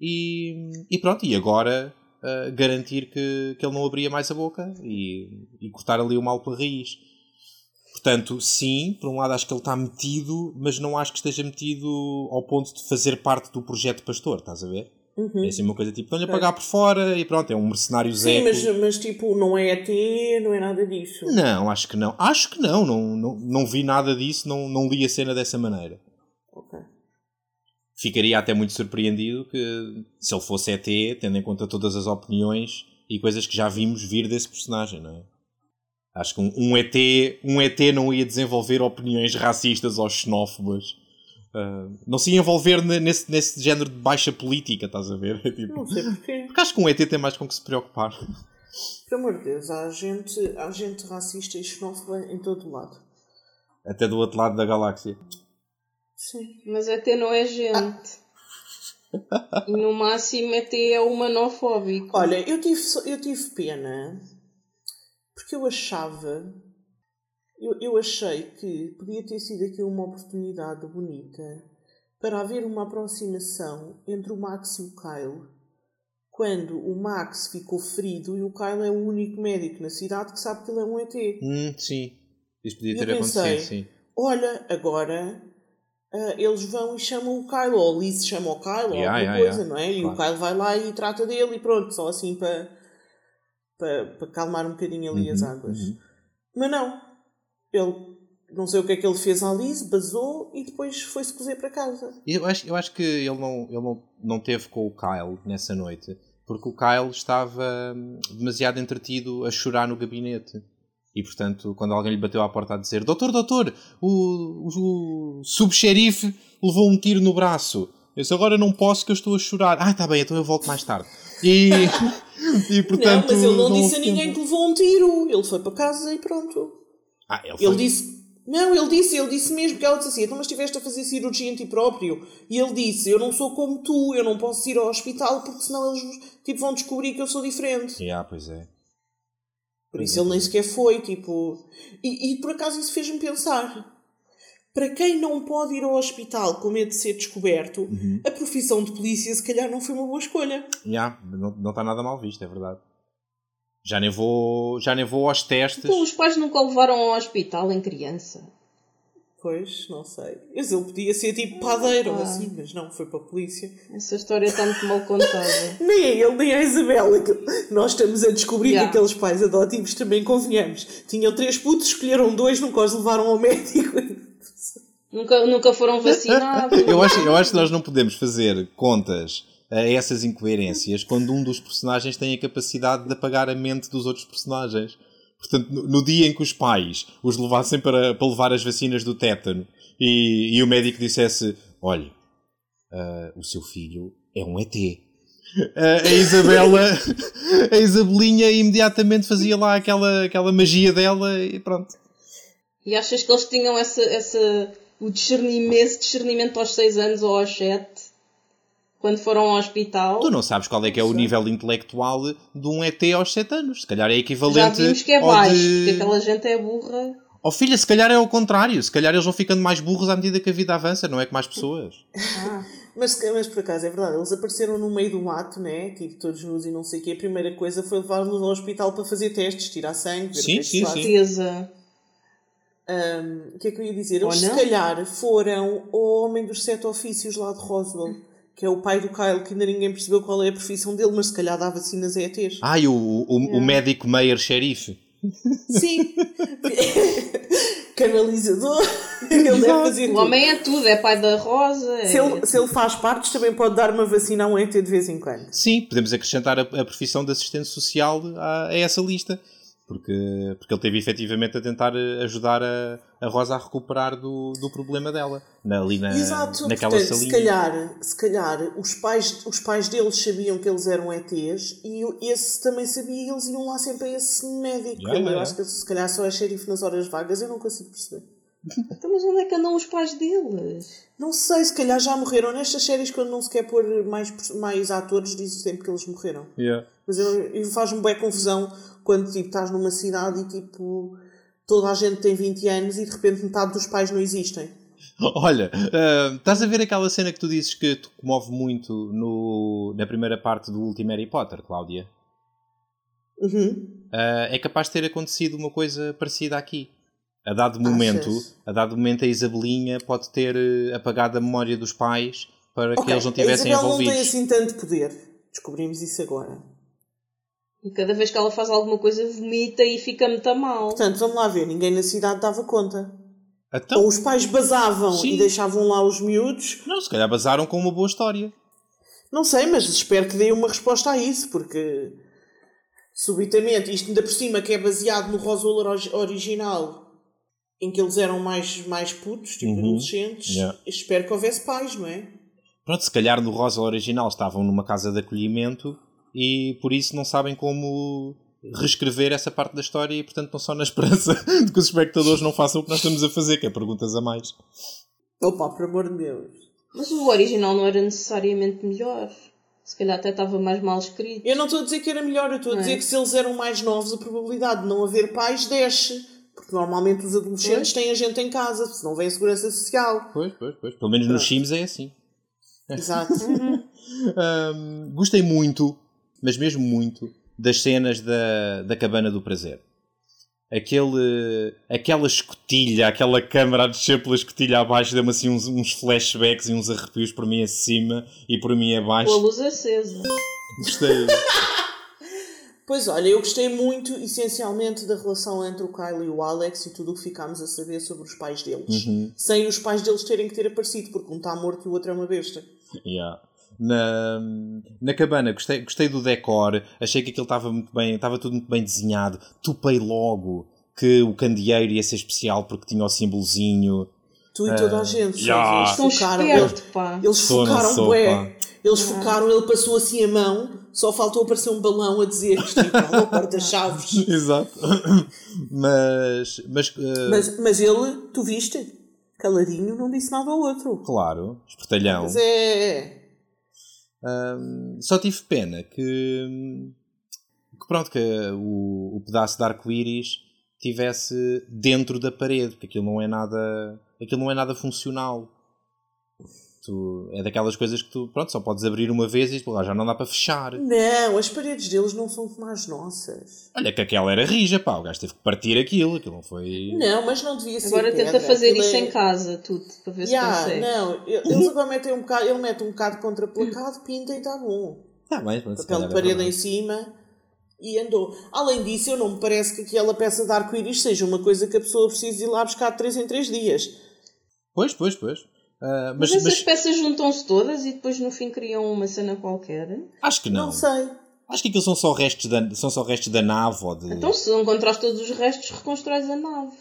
e, e pronto, e agora ah, garantir que, que ele não abria mais a boca e, e cortar ali o mal pela raiz. Portanto, sim, por um lado acho que ele está metido, mas não acho que esteja metido ao ponto de fazer parte do projeto Pastor, estás a ver? Uhum. É assim uma coisa tipo, estão-lhe a pagar por fora e pronto, é um mercenário Sim, Zé. mas, mas tipo, não é ET, não é nada disso. Não, acho que não. Acho que não, não, não, não vi nada disso, não, não li a cena dessa maneira. Ok. ficaria até muito surpreendido que se ele fosse ET, tendo em conta todas as opiniões e coisas que já vimos vir desse personagem, não é? Acho que um, um ET, um ET não ia desenvolver opiniões racistas ou xenófobas. Uh, não se ia envolver ne- nesse, nesse género de baixa política, estás a ver? É tipo- Não sei porquê. porque acho que um ET tem mais com que se preocupar. Pelo amor de Deus, há gente, há gente racista e xenófoba em todo o lado. Até do outro lado da galáxia. Sim. Mas ET não é gente. E no máximo ET é humanofóbico. Olha, eu tive, eu tive pena porque eu achava. Eu, eu achei que podia ter sido aqui uma oportunidade bonita para haver uma aproximação entre o Max e o Kyle. Quando o Max ficou ferido e o Kyle é o único médico na cidade que sabe que ele é um ET. Hum, sim. Isso podia ter pensei, acontecido, sim. Olha, agora ah, eles vão e chamam o Kyle, ou Liz chama o Kyle, ou Yeah, alguma yeah, coisa, yeah. não é? E o Claro. Kyle vai lá e trata dele e pronto, só assim para para para calmar um bocadinho ali as Uhum, águas. uhum. Mas não, ele não sei o que é que ele fez à Liz, basou e depois foi-se cozer para casa. Eu acho, eu acho que ele, não, ele não, não teve com o Kyle nessa noite, porque o Kyle estava hum, demasiado entretido a chorar no gabinete. E portanto, quando alguém lhe bateu à porta a dizer: Doutor, doutor, o, o, o subxerife levou um tiro no braço. Eu disse: Agora não posso que eu estou a chorar. Ah, tá bem, então eu volto mais tarde. E, e portanto. não, mas ele não, disse a ninguém tempo. que levou um tiro. Ele foi para casa e pronto. Ah, ele, Ele disse. Não, ele disse, ele disse mesmo, porque ela disse assim, então mas estiveste a fazer cirurgia em ti próprio. E ele disse, eu não sou como tu, eu não posso ir ao hospital porque senão eles tipo, vão descobrir que eu sou diferente. Yeah, pois é. Por isso ele nem sequer foi, tipo... E, e por acaso isso fez-me pensar. Para quem não pode ir ao hospital com medo de ser descoberto, Uhum. a profissão de polícia se calhar não foi uma boa escolha. Yeah, não, não está nada mal visto, é verdade. Já nem vou, já nem vou aos testes. Então os pais nunca o levaram ao hospital em criança. Pois, não sei. Mas ele podia ser tipo padeiro ou Ah. assim, mas não, foi para a polícia. Essa história está muito mal contada. Nem é ele, nem a Isabela. que Nós estamos a descobrir Yeah. que aqueles pais adotivos também convenhamos. Tinham três putos, escolheram dois, nunca os levaram ao médico. Nunca, nunca foram vacinados. Eu acho, eu acho que nós não podemos fazer contas a essas incoerências quando um dos personagens tem a capacidade de apagar a mente dos outros personagens. Portanto, no, dia em que os pais os levassem para, para levar as vacinas do tétano e, e o médico dissesse: Olha, ah, o seu filho é um ET. Ah, a Isabela, a Isabelinha imediatamente fazia lá aquela, aquela magia dela e pronto. E achas que eles tinham essa, essa, o discernimento, esse discernimento aos 6 anos ou aos 7? Quando foram ao hospital? Tu não sabes qual é que é o nível intelectual de um ET aos 7 anos. Se calhar é Já equivalente vimos que é baixo, de... porque aquela gente é burra. Oh filha, se calhar é ao contrário. Se calhar eles vão ficando mais burros à medida que a vida avança, não é que mais pessoas. Mas, mas por acaso é verdade, eles apareceram no meio do mato, né? Tipo, todos nus e não sei o quê. A primeira coisa foi levá-los ao hospital para fazer testes, tirar sangue, ver Sim, o que é sim, sim. Ahm, o que é que eu ia dizer? Ou Eles se calhar foram o homem dos sete ofícios lá de Roswell, que é o pai do Kyle, que ainda ninguém percebeu qual é a profissão dele, mas se calhar dá vacinas a ETs. Ah, e o, o, o médico Meyer Sheriff. Sim! Canalizador! Ele deve fazer O tudo. homem é tudo, é pai da Rosa. É... Se ele, se ele faz partes, também pode dar uma vacina a um ET de vez em quando. Sim, podemos acrescentar a, a profissão de assistente social a, a essa lista. Porque, porque ele teve efetivamente a tentar eh, ajudar a, a Rosa a recuperar do, do problema dela. Na, ali na, Exato, naquela portanto, se salinha. calhar, se calhar os, pais, os pais deles sabiam que eles eram ETs e esse também sabia e eles iam lá sempre a esse médico. Yeah, eu yeah, acho que se calhar só é xerife nas horas vagas, eu não consigo perceber. Então, mas onde é que andam os pais deles? Não sei, se calhar já morreram nestas séries quando não se quer pôr mais, mais atores, dizem sempre que eles morreram. Yeah. Mas faz-me bem confusão quando tipo, estás numa cidade e tipo toda a gente tem 20 anos e de repente metade dos pais não existem. Olha, ah, estás a ver aquela cena que tu dizes que te comove muito no, na primeira parte do último Harry Potter, Cláudia? Uhum. Ah, é capaz de ter acontecido uma coisa parecida aqui. A dado momento, Achas? a dado momento a Isabelinha pode ter eh, apagado a memória dos pais para que Ok, eles não a tivessem Isabel não envolvidos. tem assim tanto poder. Descobrimos isso agora. E cada vez que ela faz alguma coisa, vomita e fica muito mal. Portanto, vamos lá ver. Ninguém na cidade dava conta. Então, Ou os pais basavam Sim. e deixavam lá os miúdos. não, se calhar basaram com uma boa história. Não sei, mas espero que dê uma resposta a isso, porque subitamente, isto ainda por cima que é baseado no Roswell ori- original, em que eles eram mais, mais putos, tipo Uhum. adolescentes, Yeah. espero que houvesse pais, não é? Pronto, se calhar no Rosa original estavam numa casa de acolhimento e por isso não sabem como reescrever essa parte da história e portanto não só na esperança de que os espectadores não façam o que nós estamos a fazer, que é perguntas a mais. Opa, por amor de Deus. Mas o original não era necessariamente melhor. Se calhar até estava mais mal escrito. Eu não estou a dizer que era melhor, eu estou a é? dizer que se eles eram mais novos, a probabilidade de não haver pais desce. Porque normalmente os adolescentes têm a gente em casa, se não vem segurança social. Pois, pois, pois. Pelo menos nos Sims é assim. Exato. Ahm, gostei muito, mas mesmo muito, das cenas da, da cabana do prazer. Aquele, aquela escotilha, aquela câmara a descer pela escotilha abaixo, deu-me assim uns, uns flashbacks e uns arrepios por mim acima e por mim Com a abaixo. luz acesa. Gostei. Pois olha, eu gostei muito, essencialmente, da relação entre o Kyle e o Alex e tudo o que ficámos a saber sobre os pais deles. Sem os pais deles terem que ter aparecido, porque um está morto e o outro é uma besta. Yeah. Na, na cabana, gostei, gostei do decor, achei que aquilo estava muito bem, estava tudo muito bem desenhado. Topei logo que o candeeiro ia ser especial porque tinha o símbolozinho. Tu e toda a gente. yeah. Eles São focaram, esperto, eles, eles focaram bué. Eles focaram, ele passou assim a mão, só faltou aparecer um balão a dizer que isto é o porta-chaves. Exato. mas, mas, uh, Mas, mas ele, tu viste? Caladinho, não disse nada ao outro. claro, espertalhão. Mas é. Um, só tive pena que, que pronto, que o, o pedaço de arco-íris tivesse dentro da parede, porque aquilo não é nada, aquilo não é nada funcional. Tu, é daquelas coisas que tu, pronto, só podes abrir uma vez e lá já não dá para fechar. Não, as paredes deles não são como as nossas. Olha que aquela era rija, pá, o gajo teve que partir aquilo, aquilo não foi... Não, mas não devia ser. Agora pedra. tenta fazer Aquilo isso é- em casa, tudo, para ver se Ya, consegue. não, eles agora metem um bocado, ele mete um bocado contraplacado, pinta e está bom. Tá bem, pronto, se Papel de é parede em cima e andou. Além disso, eu não me parece que aquela peça de arco-íris seja uma coisa que a pessoa precise ir lá buscar de 3 em 3 dias. Pois, pois, pois. Ah, Mas, mas, essas mas peças juntam-se todas e depois no fim criam uma cena qualquer. acho que não. Não, sei. Acho que aquilo são só restos da, são só restos da nave ou de... Então se não encontrares todos os restos, reconstróis a nave.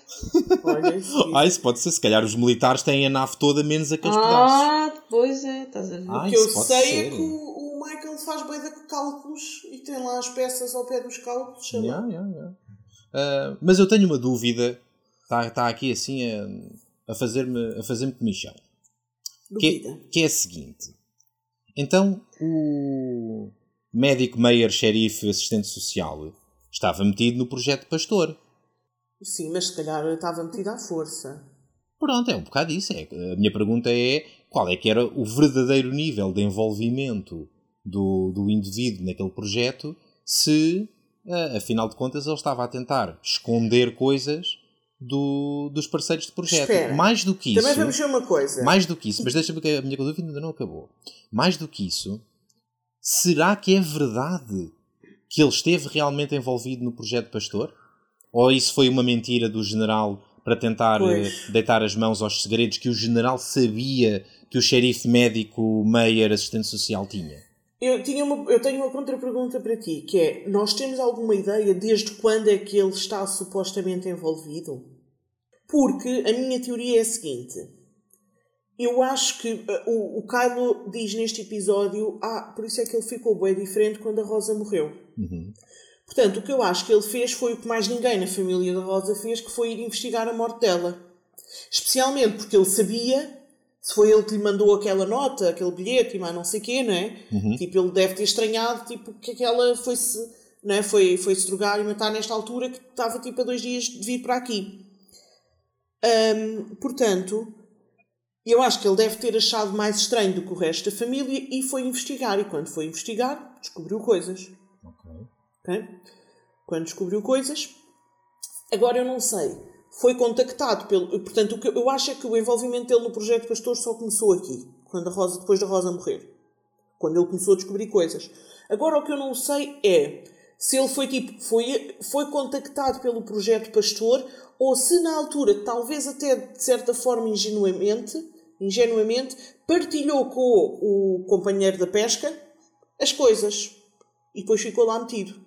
Olha, isso. Ah, isso pode ser. Se calhar os militares têm a nave toda, menos aqueles pedaços. Ah, pois é, estás a ver. Ah, O que eu sei ser. é que o, o Michael faz bem de cálculos e tem lá as peças ao pé dos cálculos. Yeah, yeah, yeah. Ah, mas eu tenho uma dúvida. Está tá aqui assim a, a fazer-me a fazer comichão. Que, Duvida. é- que é a seguinte. Então, o médico, mayor, xerife, assistente social estava metido no projeto Pastor. Sim, mas se calhar estava metida à força. Pronto, é um bocado isso. É, a minha pergunta é qual é que era o verdadeiro nível de envolvimento do, do indivíduo naquele projeto se, ah, afinal de contas, ele estava a tentar esconder coisas do, dos parceiros de projeto. Espera. Mais do que isso... Também vamos ver uma coisa. Mais do que isso, mas deixa-me que a minha dúvida ainda não acabou. Mais do que isso, será que é verdade que ele esteve realmente envolvido no projeto Pastor? Ou isso foi uma mentira do general para tentar Pois. eh, deitar as mãos aos segredos que o general sabia que o xerife médico, Meyer, assistente social tinha? Eu, tinha uma, eu tenho uma contra-pergunta para ti, que é, nós temos alguma ideia desde quando é que ele está supostamente envolvido? Porque a minha teoria é a seguinte. Eu acho que uh, o, o Kylo diz neste episódio, ah, por isso é que ele ficou bem diferente quando a Rosa morreu. Portanto, o que eu acho que ele fez foi o que mais ninguém na família da Rosa fez, que foi ir investigar a morte dela. Especialmente porque ele sabia, se foi ele que lhe mandou aquela nota, aquele bilhete e mais não sei o quê, não é? Tipo, ele deve ter estranhado tipo, que aquela foi-se não é? foi, foi drogar e matar nesta altura que estava tipo a dois dias de vir para aqui. Hum, portanto, eu acho que ele deve ter achado mais estranho do que o resto da família e foi investigar. E quando foi investigar, descobriu coisas. Ok? Quando descobriu coisas. Agora eu não sei. Foi contactado pelo. Portanto, o que eu acho é que o envolvimento dele no projeto Pastor só começou aqui. Quando a Rosa, depois da Rosa morrer. Quando ele começou a descobrir coisas. Agora o que eu não sei é se ele foi tipo, foi, foi contactado pelo projeto Pastor, ou se na altura, talvez até de certa forma ingenuamente, ingenuamente, partilhou com o companheiro da pesca as coisas. E depois ficou lá metido.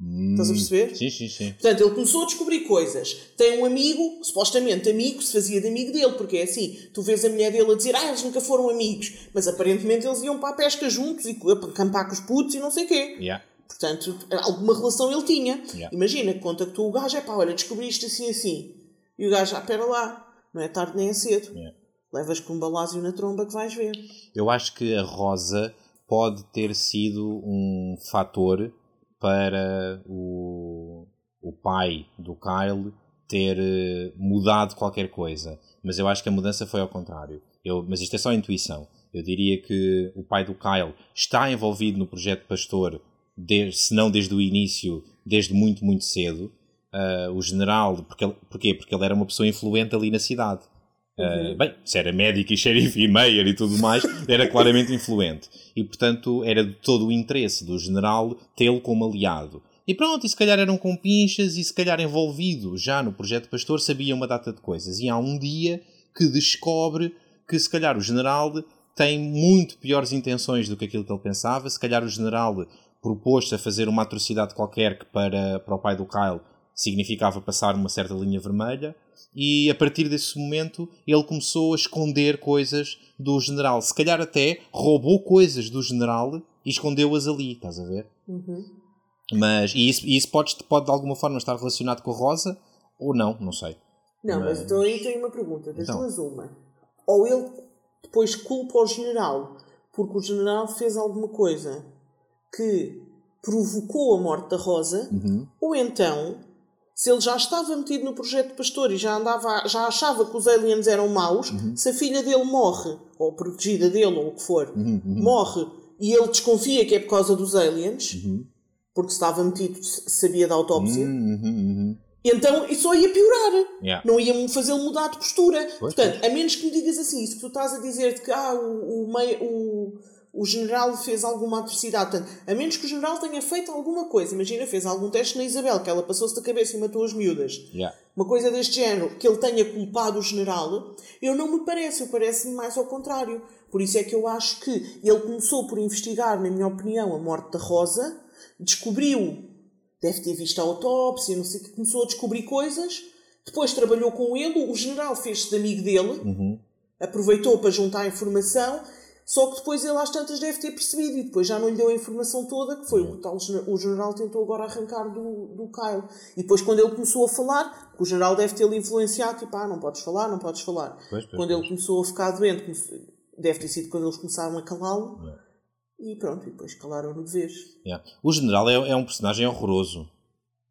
Estás a perceber? Sim, sim, sim. Portanto, ele começou a descobrir coisas. Tem um amigo, supostamente amigo, se fazia de amigo dele, porque é assim, tu vês a mulher dele a dizer, ah, eles nunca foram amigos, mas aparentemente eles iam para a pesca juntos e acampar com os putos e não sei o quê. Yeah. Portanto, alguma relação ele tinha. Yeah. Imagina que contactou o gajo, é pá, olha, descobriste assim assim. E o gajo, ah, pera lá, não é tarde nem é cedo. Yeah. Levas com um balásio na tromba que vais ver. Eu acho que a Rosa pode ter sido um fator para o, o pai do Kyle ter eh, mudado qualquer coisa. Mas eu acho que a mudança foi ao contrário. Eu, mas isto é só intuição. Eu diria que o pai do Kyle está envolvido no projeto Pastor, desde, se não desde o início, desde muito, muito cedo. Uh, o general, porque porquê? Porque ele era uma pessoa influente ali na cidade. Uh, bem, se era médico e xerife e mayor e tudo mais, era claramente influente. E, portanto, era de todo o interesse do general tê-lo como aliado. E pronto, e se calhar eram com pinchas e se calhar envolvido já no projeto Pastor, sabia uma data de coisas. E há um dia que descobre que se calhar o general tem muito piores intenções do que aquilo que ele pensava. Se calhar o general propôs-se a fazer uma atrocidade qualquer que para, para o pai do Kyle significava passar uma certa linha vermelha e a partir desse momento ele começou a esconder coisas do general. Se calhar até roubou coisas do general e escondeu-as ali, estás a ver? Mas, e isso, e isso pode, pode de alguma forma estar relacionado com a Rosa ou não, não sei. Não, mas, Mas- então aí tem uma pergunta, das Então. duas uma. Ou ele depois culpa o general porque o general fez alguma coisa que provocou a morte da Rosa, Uhum. ou então, se ele já estava metido no projeto Pastor e já andava, já achava que os aliens eram maus, Uhum. se a filha dele morre, ou protegida dele, ou o que for, Uhum, morre e ele desconfia que é por causa dos aliens, Uhum. porque estava metido, sabia da autópsia, Uhum, uhum. então isso só ia piorar. Yeah. Não ia fazê-lo mudar de postura. Pois, Portanto, a menos que me digas assim, isso que tu estás a dizer de que ah, o, o, mei- o, o general fez alguma atrocidade. Portanto, a menos que o general tenha feito alguma coisa. Imagina, fez algum teste na Isabel, que ela passou-se da cabeça e matou as miúdas. Yeah. Uma coisa deste género, que ele tenha culpado o general, eu não me parece, eu parece-me mais ao contrário. Por isso é que eu acho que ele começou por investigar, na minha opinião, a morte da Rosa, descobriu, deve ter visto a autópsia, não sei o que, começou a descobrir coisas, depois trabalhou com ele, o general fez-se de amigo dele, Uhum. aproveitou para juntar informação, só que depois ele às tantas deve ter percebido e depois já não lhe deu a informação toda, que foi o que tal o general tentou agora arrancar do, do Kyle. E depois quando ele começou a falar, o general deve ter-lhe influenciado, tipo, ah, não podes falar, não podes falar. Pois, pois, quando ele começou a ficar doente, deve ter sido quando eles começaram a calá-lo, e pronto, e depois calaram-no de vez. Yeah. O general é, é um personagem horroroso.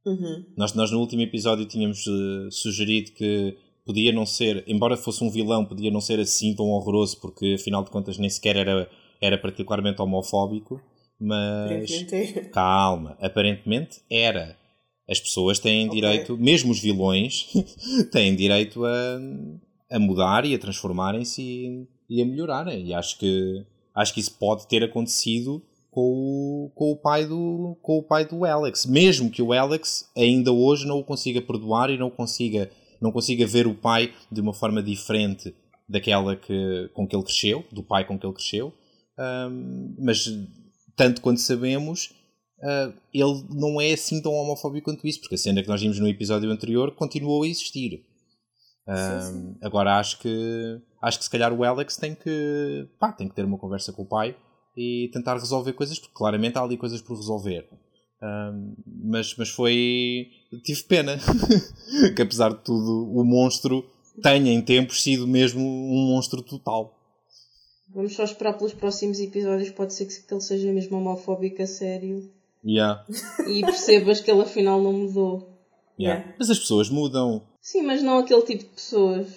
Uhum. Nós, nós no último episódio tínhamos eh, sugerido que podia não ser, embora fosse um vilão, podia não ser assim tão horroroso, porque afinal de contas nem sequer era, era particularmente homofóbico. Mas Aparentemente é. calma, aparentemente era. As pessoas têm direito, mesmo os vilões, têm direito a, a mudar e a transformarem-se e, e a melhorarem. E acho que, acho que isso pode ter acontecido com o, com, o pai do, com o pai do Alex. Mesmo que o Alex ainda hoje não o consiga perdoar e não consiga, não consiga ver o pai de uma forma diferente daquela que, com que ele cresceu, do pai com que ele cresceu. Mas tanto quanto sabemos, ah, ele não é assim tão homofóbico quanto isso, porque a cena que nós vimos no episódio anterior continuou a existir. Ah, Agora acho que acho que se calhar o Alex tem que pá, tem que ter uma conversa com o pai e tentar resolver coisas, porque claramente há ali coisas por resolver. Mas, mas foi. Tive pena que apesar de tudo o monstro tenha em tempos sido mesmo um monstro total. Vamos só esperar pelos próximos episódios, pode ser que ele seja mesmo homofóbico a sério. Yeah. E percebas que ele afinal não mudou. Yeah. Yeah. Mas as pessoas mudam. Sim, mas não aquele tipo de pessoas.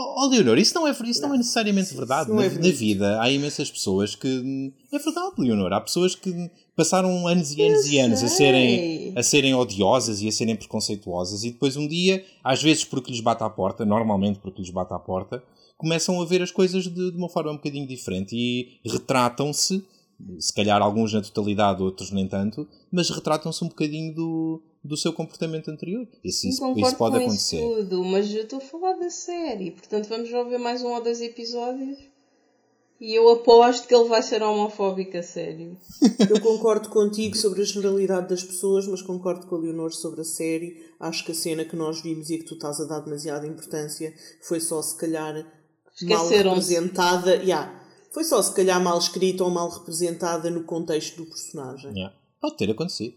Oh, oh Leonor, isso não é, isso não é necessariamente verdade. Na, é na vida há imensas pessoas que. É verdade, Leonor. Há pessoas que passaram anos e anos e anos a serem, a serem odiosas e a serem preconceituosas e depois um dia, às vezes porque lhes bate à porta, normalmente porque lhes bate à porta, começam a ver as coisas de, de uma forma um bocadinho diferente e retratam-se Se calhar alguns na totalidade, outros nem tanto, mas retratam-se um bocadinho do, do seu comportamento anterior. Isso, Sim, isso, concordo isso pode com acontecer. Isso tudo, mas eu estou a falar da série, portanto vamos já ver mais um ou dois episódios. E eu aposto que ele vai ser homofóbico a sério. Eu concordo contigo sobre a generalidade das pessoas, mas concordo com a Leonor sobre a série. Acho que a cena que nós vimos e a que tu estás a dar demasiada importância foi só se calhar mal representada. Yeah. Foi só se calhar mal escrita ou mal representada no contexto do personagem. Yeah. Pode ter acontecido.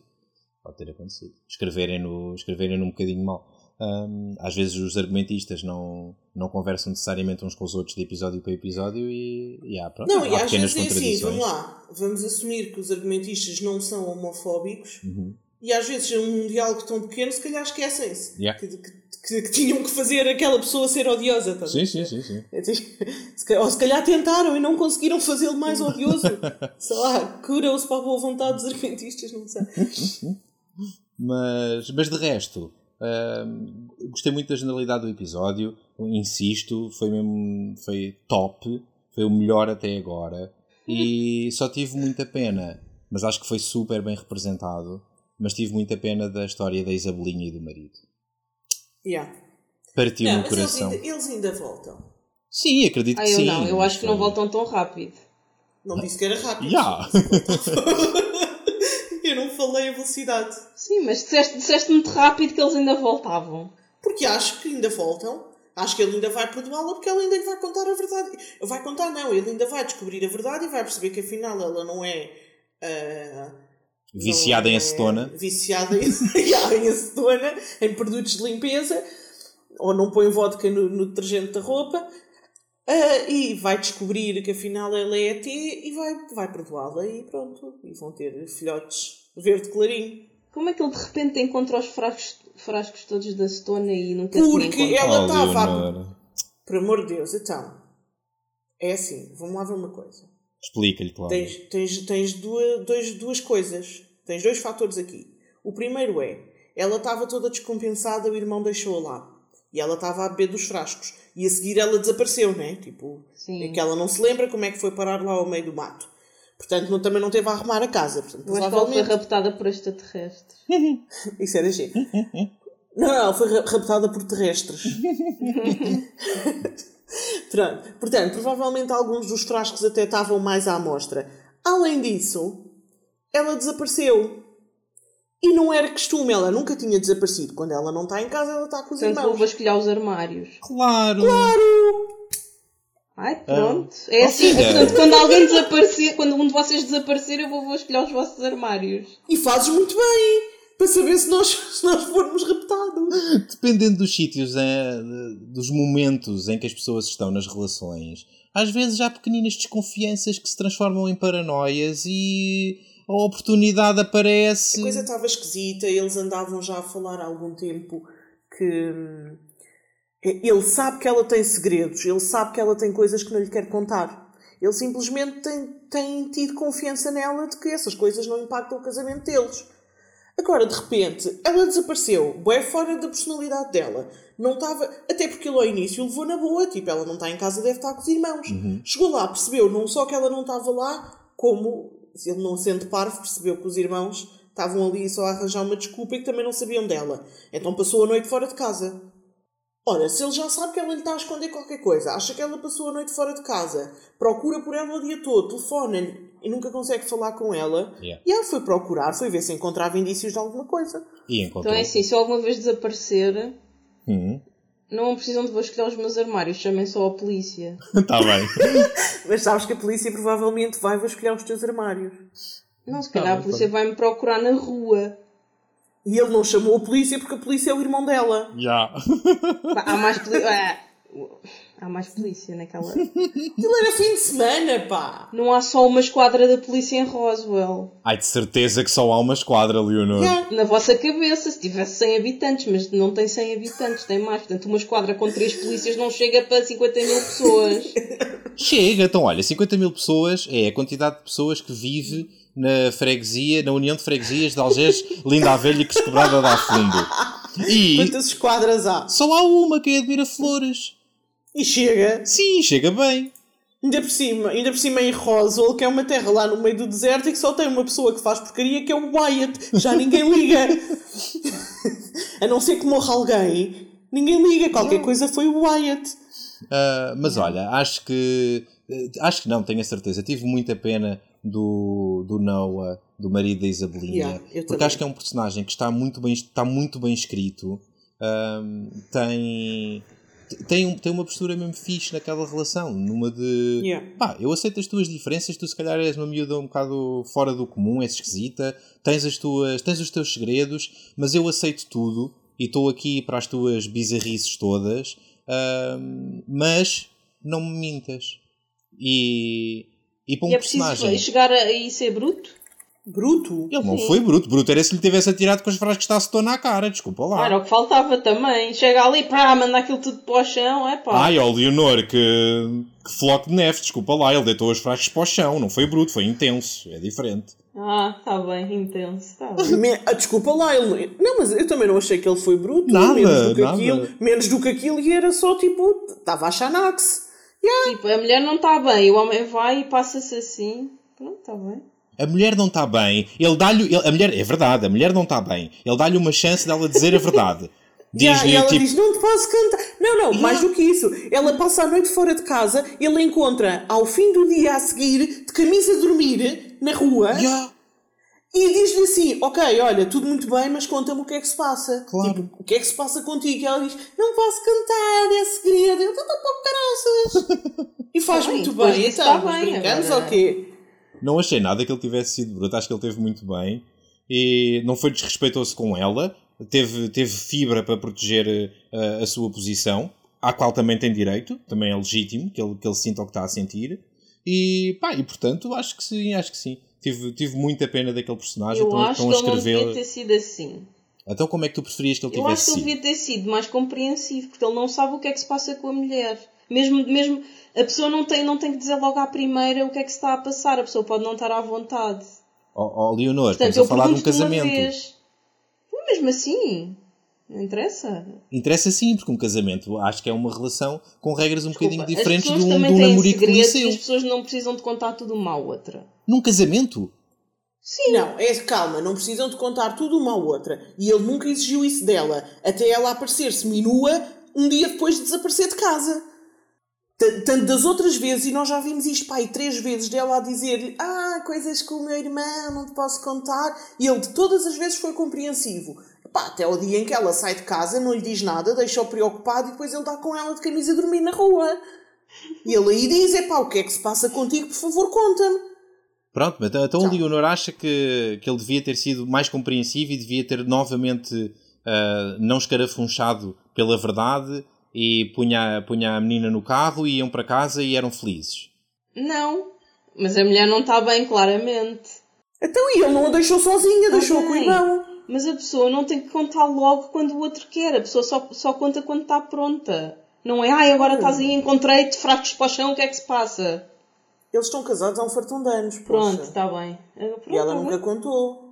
Pode ter acontecido. Escreverem-no escreverem um bocadinho mal. Hum, às vezes os argumentistas não, não conversam necessariamente uns com os outros de episódio para episódio e, e há, pronto, Não, e há às pequenas vezes é assim, contradições. vamos lá, vamos assumir que os argumentistas não são homofóbicos Uhum. e às vezes um diálogo tão pequeno se calhar esquecem-se Yeah. que, que- que- que tinham que fazer aquela pessoa ser odiosa. tá? Sim, sim, sim, sim. É tipo, calhar- Ou se calhar tentaram e não conseguiram fazê-lo mais odioso. sei lá, cura-se para a boa vontade dos argumentistas, não sei. Mas, mas de resto, gostei muito da generalidade do episódio. Insisto, foi mesmo foi top, foi o melhor até agora. E só tive muita pena, mas acho que foi super bem representado. Mas tive muita pena da história da Isabelinha e do marido. Yeah. Partiu-me Não, o mas eles coração. ainda, eles ainda voltam. Sim, acredito Ah, que eu sim. não, eu acho que não voltam tão rápido. Não disse que era rápido. Yeah. A velocidade. Sim, mas disseste, disseste muito rápido que eles ainda voltavam. Porque acho que ainda voltam. Acho que ele ainda vai perdoá-la porque ela ainda lhe vai contar a verdade. Vai contar, não. Ele ainda vai descobrir a verdade e vai perceber que afinal ela não é. ah, Viciada não em é acetona. Viciada em, em acetona, em produtos de limpeza. Ou não põe vodka no, no detergente da roupa. Ah, e vai descobrir que afinal ela é ET e vai, vai perdoá-la e pronto. E vão ter filhotes verde clarinho. Como é que ele de repente encontra os frascos, frascos todos da Stone e nunca Porque encontrado? ela Oh, estava a Leonor. Por amor de Deus, então. É assim, vamos lá ver uma coisa. Explica-lhe, Cláudio. Tens, tens, tens duas, dois, duas coisas. Tens dois fatores aqui. O primeiro é, ela estava toda descompensada, o irmão deixou-a lá. E ela estava a beber dos frascos. E a seguir ela desapareceu, né? Tipo, Sim. é que ela não se lembra como é que foi parar lá ao meio do mato. Portanto, não, também não teve a arrumar a casa. Portanto, que ela foi provavelmente... raptada por extraterrestres. Isso era giro. Não, não, ela foi ra- raptada por terrestres. Pronto. Portanto, provavelmente alguns dos frascos até estavam mais à amostra. Além disso, ela desapareceu. E não era costume, ela nunca tinha desaparecido. Quando ela não está em casa, ela está com os Portanto, vou irmãos. vasculhar os armários. Claro! Ai, pronto. É Oh, assim, filha. portanto, quando alguém desaparecer, quando um de vocês desaparecer, eu vou vasculhar os vossos armários. E fazes muito bem para saber se nós, se nós formos raptados. Dependendo dos sítios, eh, dos momentos em que as pessoas estão nas relações, às vezes há pequeninas desconfianças que se transformam em paranoias e a oportunidade aparece. A coisa estava esquisita, eles andavam já a falar há algum tempo que hum, ele sabe que ela tem segredos, ele sabe que ela tem coisas que não lhe quer contar. Ele simplesmente tem, tem tido confiança nela de que essas coisas não impactam o casamento deles. Agora, de repente, ela desapareceu, bué fora da personalidade dela. Não estava. Até porque ele ao início levou na boa, tipo, ela não está em casa, deve estar com os irmãos. Chegou lá, percebeu não só que ela não estava lá, como, se ele não sendo parvo, percebeu que os irmãos estavam ali só a arranjar uma desculpa e que também não sabiam dela. Então passou a noite fora de casa. Ora, se ele já sabe que ela lhe está a esconder qualquer coisa, acha que ela passou a noite fora de casa, procura por ela o dia todo, telefona-lhe e nunca consegue falar com ela, Yeah. e ela foi procurar, foi ver se encontrava indícios de alguma coisa. E encontrou. Então é assim, se eu alguma vez desaparecer, Hum, não precisam de vasculhar os meus armários, chamem só a polícia. Tá bem. Mas sabes que a polícia provavelmente vai vasculhar os teus armários. Não, se calhar bem, a polícia vai-me procurar na rua. E ele não chamou a polícia porque a polícia é o irmão dela. Já. Pá, Há mais polícia. Há mais polícia naquela. Aquilo era fim de semana, pá! Não há só uma esquadra da polícia em Roswell. Ai, de certeza que só há uma esquadra, Leonor. Yeah. Na vossa cabeça, se tivesse 100 habitantes, mas não tem 100 habitantes, tem mais. Portanto, uma esquadra com 3 polícias não chega para 50 mil pessoas. Chega, então olha, 50 mil pessoas é a quantidade de pessoas que vive na freguesia, na União de Freguesias de Algés, Linda a Velha que se quebrada dá fundo. E Quantas esquadras há? só há uma que é Admira Flores. E chega. Sim, chega bem. Ainda por cima, ainda por cima em Roswell, que é uma terra lá no meio do deserto e que só tem uma pessoa que faz porcaria que é o Wyatt. Já ninguém liga. a não ser que morra alguém, ninguém liga. Qualquer coisa foi o Wyatt. Uh, mas olha, acho que. eh, Acho que não, tenho a certeza. Tive muita pena do, do Noah, do marido da Isabelinha. Yeah, porque também. acho que é um personagem que está muito bem, está muito bem escrito. Ahm, tem. Tem, um- tem uma postura mesmo fixe naquela relação, numa de Yeah. pá, eu aceito as tuas diferenças, tu se calhar és uma miúda um bocado fora do comum, és esquisita, tens as tuas, tens os teus segredos, mas eu aceito tudo e estou aqui para as tuas bizarrices todas, mas não me mintas. E, e para um e é preciso personagem. chegar a, e ser bruto? Bruto. Ele não Sim. foi bruto, bruto era se lhe tivesse atirado com os frascos de acetona à cara, desculpa lá. Era o que faltava também. Chega ali, pá, manda aquilo tudo para o chão, é pá. Ai, ó Leonor, que, que floco de neve, desculpa lá, ele deitou os frascos para o chão, não foi bruto, foi intenso, é diferente. Ah, tá bem, intenso, tá bem. Me- ah, desculpa lá, ele... não, mas eu também não achei que ele foi bruto. Nada, menos do que nada. aquilo, menos do que aquilo e era só tipo, estava a Xanax. Tipo, a mulher não está bem, o homem vai e passa-se assim. Pronto, está bem. A mulher não está bem, ele dá-lhe. ele- A mulher, é verdade, a mulher não está bem, ele dá-lhe uma chance dela dizer a verdade. Yeah, Diz-lhe e ela tipo. diz: Não te posso cantar. Não, não, mais do que isso. Ela passa a noite fora de casa, ele encontra ao fim do dia a seguir, de camisa a dormir, na rua, "Ya, e diz-lhe assim: Ok, olha, tudo muito bem, mas conta-me o que é que se passa. Claro. Tipo, o que é que se passa contigo? E ela diz: Não posso cantar, é segredo. Eu estou para caraças. E faz Tá bem, muito bem. Então, tá mas bem, brincamos agora- ou quê? Não achei nada que ele tivesse sido bruto, acho que ele teve muito bem e não foi desrespeitoso com ela, teve, teve fibra para proteger eh, a sua posição, à qual também tem direito, também é legítimo que ele, que ele sinta o que está a sentir. E pá, e portanto acho que sim, acho que sim. Tive, tive muita pena daquele personagem. Eu estão, acho estão que a ele não devia ter sido assim. Então como é que tu preferias que ele Eu acho tivesse que ele sido? devia ter sido mais compreensivo, porque ele não sabe o que é que se passa com a mulher. Mesmo, mesmo a pessoa não tem, não tem que dizer logo à primeira o que é que se está a passar, a pessoa pode não estar à vontade. Ó oh, Leonor, Portanto, estamos eu a falar de um casamento. vez. Mesmo assim, interessa. Interessa sim, porque um casamento acho que é uma relação com regras um Desculpa, bocadinho diferentes de um, de um namorico e liceu. as pessoas não precisam de contar tudo uma à outra. Num casamento? Sim. Não, é calma, não precisam de contar tudo uma à outra. E ele nunca exigiu isso dela, até ela aparecer seminua um dia depois de desaparecer de casa. T- Tanto das outras vezes, e nós já vimos isto, pai, três vezes dela a dizer-lhe Ah, coisas com o meu irmão, não te posso contar. E ele de todas as vezes foi compreensivo. Pá, até o dia em que ela sai de casa, não lhe diz nada, deixa-o preocupado e depois ele está com ela de camisa a dormir na rua. E ele aí diz: É pá, o que é que se passa contigo? Por favor, conta-me. Pronto, mas então o. Leonor acha que, que ele devia ter sido mais compreensivo e devia ter novamente ah, não escarafunchado pela verdade e punha, punha a menina no carro e iam para casa e eram felizes. Não. Mas a mulher não está bem, claramente. Então, e ele não a deixou sozinha, deixou-a com o bem. irmão. Mas a pessoa não tem que contar logo quando o outro quer. A pessoa só, só conta quando está pronta. Não é, ai, agora estás aí, encontrei-te, fracos para o chão, o que é que se passa? Eles estão casados há um fartão de anos. Pronto, está bem. Ah, Pronto, E ela tá nunca bem. contou.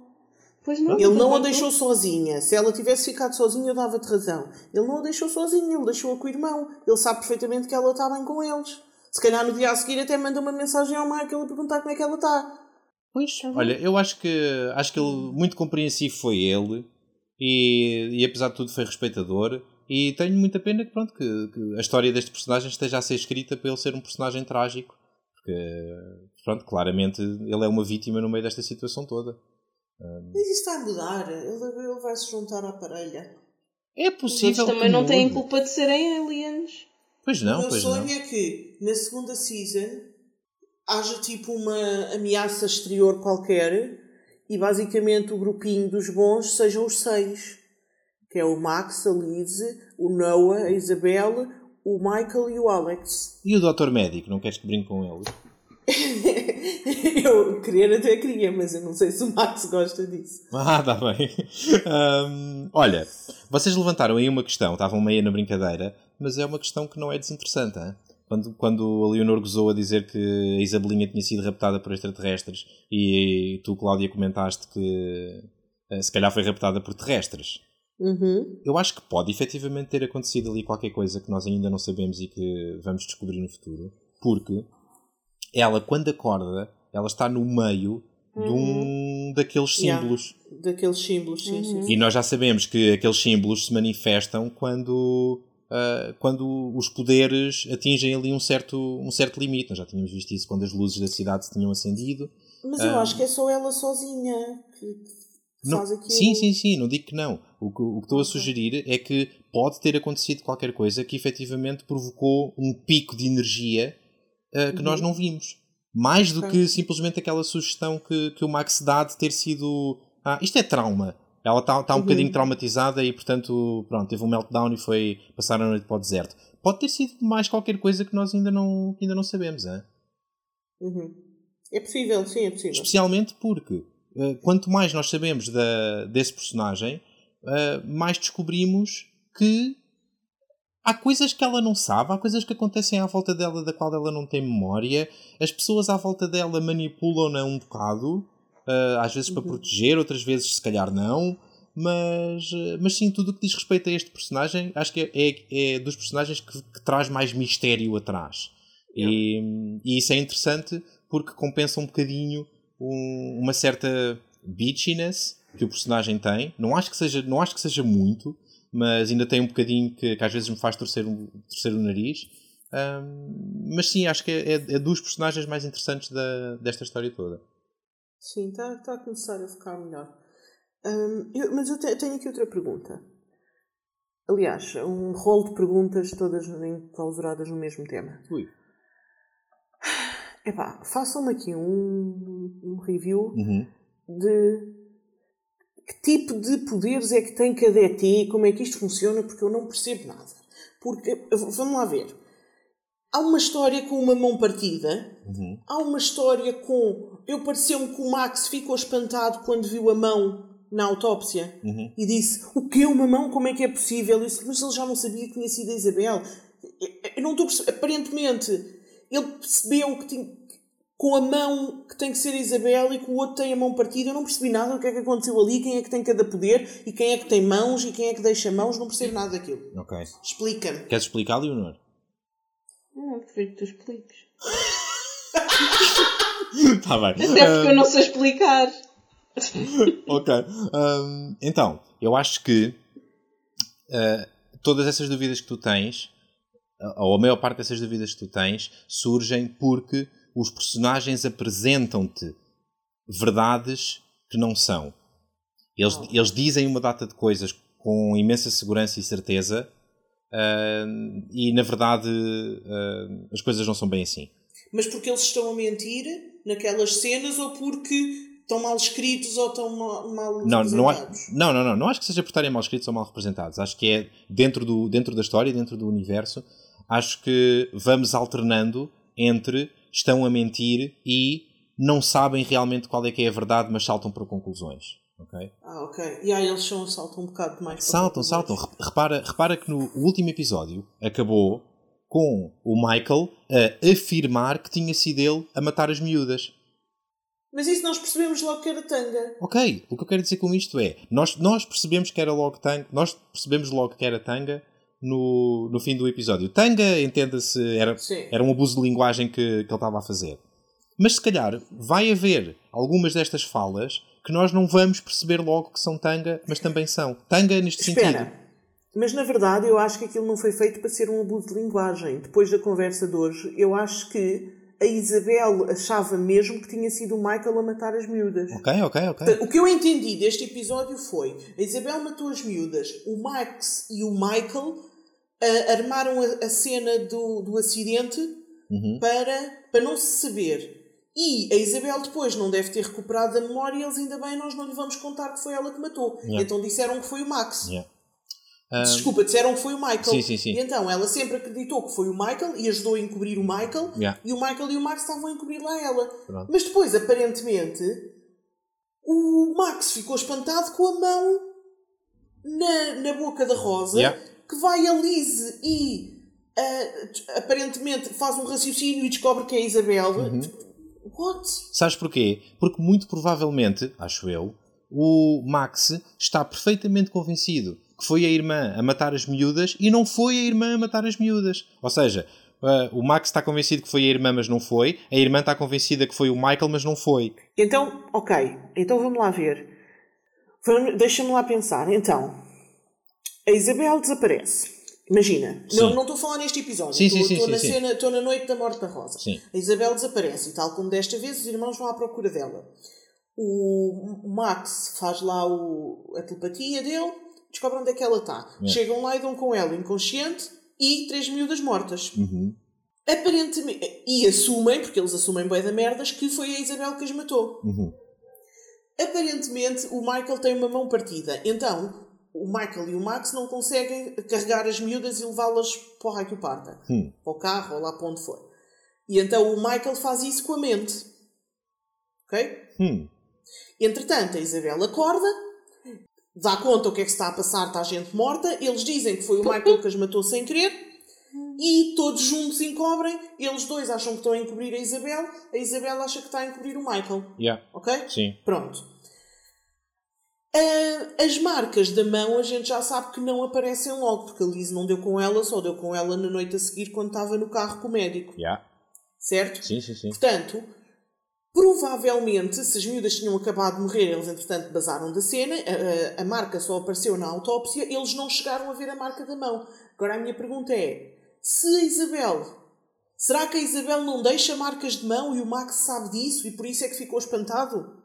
Pois não, Ele não a deixou sozinha. Se ela tivesse ficado sozinha, eu dava-te razão. Ele não a deixou sozinha, ele deixou-a com o irmão. Ele sabe perfeitamente que ela está bem com eles. Se calhar no dia a seguir até manda uma mensagem ao Michael a perguntar como é que ela está. Pois, olha, eu acho que acho que ele muito compreensivo foi ele e, e apesar de tudo foi respeitador e tenho muita pena que, pronto, que, que a história deste personagem esteja a ser escrita para ele ser um personagem trágico porque pronto, claramente ele é uma vítima no meio desta situação toda. Mas isso vai mudar. Ele, ele vai se juntar à parelha. É Os possível outros também não têm mude. culpa de serem aliens. Pois o não, meu pois sonho não. é que na segunda season haja tipo uma ameaça exterior qualquer e basicamente o grupinho dos bons sejam os seis. Que é o Max, a Liz, o Noah, a Isabel, o Michael e o Alex. E o doutor médico, não queres que brinque com ele? eu querer até queria, mas eu não sei se o Max gosta disso. Ah, está bem. Ahm, olha, vocês levantaram aí uma questão, estavam meio na brincadeira, mas é uma questão que não é desinteressante. hein? Quando, quando a Leonor gozou a dizer que a Isabelinha tinha sido raptada por extraterrestres e tu, Cláudia, comentaste que eh, se calhar foi raptada por terrestres. Uhum. Eu acho que pode efetivamente ter acontecido ali qualquer coisa que nós ainda não sabemos e que vamos descobrir no futuro. Porque ela, quando acorda, ela está no meio de um daqueles Yeah. símbolos. Daqueles símbolos, sim, sim. sim. E nós já sabemos que aqueles símbolos se manifestam quando, ah, quando os poderes atingem ali um certo, um certo limite. Nós já tínhamos visto isso quando as luzes da cidade se tinham acendido. Mas eu acho que é só ela sozinha que Não- faz aquilo. sim, sim, sim, não digo que não. O que, o que estou a sugerir é que pode ter acontecido qualquer coisa que efetivamente provocou um pico de energia ah, que nós não vimos. Mais do Uhum. Que simplesmente aquela sugestão que, que o Max dá de ter sido. Ah, isto é trauma. Ela está tá um Uhum. bocadinho traumatizada e, portanto, pronto, teve um meltdown e foi passar a noite para o deserto. Pode ter sido mais qualquer coisa que nós ainda não, ainda não sabemos, hein? Uhum. É possível, sim, é possível. Especialmente porque eh, quanto mais nós sabemos da, desse personagem, eh, mais descobrimos que há coisas que ela não sabe, há coisas que acontecem à volta dela da qual ela não tem memória, as pessoas à volta dela manipulam-na um bocado, eh, às vezes para proteger, outras vezes se calhar não. Mas, eh, mas sim, tudo o que diz respeito a este personagem, acho que é, é, é dos personagens que, que traz mais mistério atrás. E, e isso é interessante porque compensa um bocadinho um- uma certa bitchiness que o personagem tem. Não acho que seja, não acho que seja muito, mas ainda tem um bocadinho que, que às vezes me faz torcer, o- torcer o nariz. Ahm, mas sim, acho que é, é, é dos personagens mais interessantes da, desta história toda. Sim, está tá a começar a ficar melhor. Hum, eu- mas eu te- tenho aqui outra pergunta. Aliás, um rol de perguntas todas enclausuradas no mesmo tema. Ui. Epá, façam-me aqui um, um review Uhum. de que tipo de poderes é que tem cada ET, como é que isto funciona, porque eu não percebo nada. Porque, vamos lá ver, há uma história com uma mão partida, Uhum. há uma história com. Eu pareceu-me que o Max ficou espantado quando viu a mão na autópsia Uhum. e disse: O que é uma mão? Como é que é possível? Eu disse, Mas ele já não sabia que tinha sido a Isabel. Eu- não estou. Aparentemente, ele percebeu que tinha. Com a mão que tem que ser a Isabel e que o outro tem a mão partida, eu não percebi nada do que é que aconteceu ali, quem é que tem cada poder e quem é que tem mãos e quem é que deixa mãos, não percebo nada daquilo. Ok. Explica-me. Queres explicar, Leonor? Não, prefiro que tu expliques. Está bem. Até porque eu não sei explicar. ok. Hum, então, eu acho que uh, todas essas dúvidas que tu tens, ou a maior parte dessas dúvidas que tu tens, surgem porque os personagens apresentam-te verdades que não são. Eles, eles dizem uma data de coisas com imensa segurança e certeza, uh, e na verdade uh, as coisas não são bem assim. Mas porque eles estão a mentir naquelas cenas ou porque estão mal escritos ou estão mal, mal Não, não, não, não, não, não acho que seja por estarem mal escritos ou mal representados. Acho que é dentro, do, dentro da história, dentro do universo, acho que vamos alternando entre estão a mentir e não sabem realmente qual é que é a verdade, mas saltam para conclusões. Ok? Ah, ok. E aí eles são, saltam um bocado mais. Saltam, saltam. Re- Repara, repara que no último episódio acabou com o Michael a afirmar que tinha sido ele a matar as miúdas. Mas isso nós percebemos logo que era tanga. Ok, o que eu quero dizer com isto é, nós, nós percebemos que era logo tanga, nós percebemos logo que era tanga no, no fim do episódio. Tanga, entenda-se, era, Sim. era um abuso de linguagem que, que ele estava a fazer. Mas se calhar vai haver algumas destas falas que nós não vamos perceber logo que são tanga, mas também são. Tanga neste sentido. Espera. Mas na verdade eu acho que aquilo não foi feito para ser um abuso de linguagem. Depois da conversa de hoje, eu acho que a Isabel achava mesmo que tinha sido o Michael a matar as miúdas. Ok, ok, ok. O que eu entendi deste episódio foi a Isabel matou as miúdas, o Max e o Michael ah, armaram a, a cena do, do acidente Uhum. para, para não se saber. E a Isabel depois não deve ter recuperado a memória eles ainda bem nós não lhe vamos contar que foi ela que matou. Yeah. Então disseram que foi o Max. Yeah. Desculpa, disseram que foi o Michael. Sim, sim, sim. E então ela sempre acreditou que foi o Michael e ajudou a encobrir o Michael. Yeah. E o Michael e o Max estavam a encobrir lá ela. Pronto. Mas depois, aparentemente, o Max ficou espantado com a mão na, na boca da Rosa, que vai a Lise e ah, aparentemente faz um raciocínio e descobre que é a Isabel. Uhum. What? Sabes porquê? Porque muito provavelmente, acho eu, o Max está perfeitamente convencido que foi a irmã a matar as miúdas e não foi a irmã a matar as miúdas. Ou seja, Uh, o Max está convencido que foi a irmã, mas não foi. A irmã está convencida que foi o Michael, mas não foi. Então, ok. Então vamos lá ver. Deixa-me lá pensar. Então, a Isabel desaparece. Imagina, Sim. não, estou a falar neste episódio, estou, na cena, estou na noite da morte da Rosa. Sim. A Isabel desaparece e tal como desta vez os irmãos vão à procura dela. O Max faz lá o- a telepatia dele, descobre onde é que ela está. Chegam lá e dão com ela inconsciente e três miúdas mortas. Uhum. Aparentemente, e assumem, porque eles assumem bem da merdas, que foi a Isabel que as matou. Uhum. Aparentemente o Michael tem uma mão partida, então o Michael e o Max não conseguem carregar as miúdas e levá-las para o raio que o parta, Hum. para o carro ou lá para onde for. E então o Michael faz isso com a mente. Ok? Hum. Entretanto, a Isabel acorda, dá conta o que é que está a passar, está a gente morta, eles dizem que foi o Michael que as matou sem querer e todos juntos encobrem, eles dois acham que estão a encobrir a Isabel, a Isabel acha que está a encobrir o Michael. Yeah. Ok? Sim. Pronto. Ah, as marcas da mão a gente já sabe que não aparecem logo, porque a Liz não deu com ela, só deu com ela na noite a seguir quando estava no carro com o médico. Yeah. Certo? Sim, sim, sim. Portanto, provavelmente, se as miúdas tinham acabado de morrer, eles entretanto basaram da cena, a, a- a marca só apareceu na autópsia, eles não chegaram a ver a marca da mão. Agora a minha pergunta é: se a Isabel. Será que a Isabel não deixa marcas de mão e o Max sabe disso e por isso é que ficou espantado?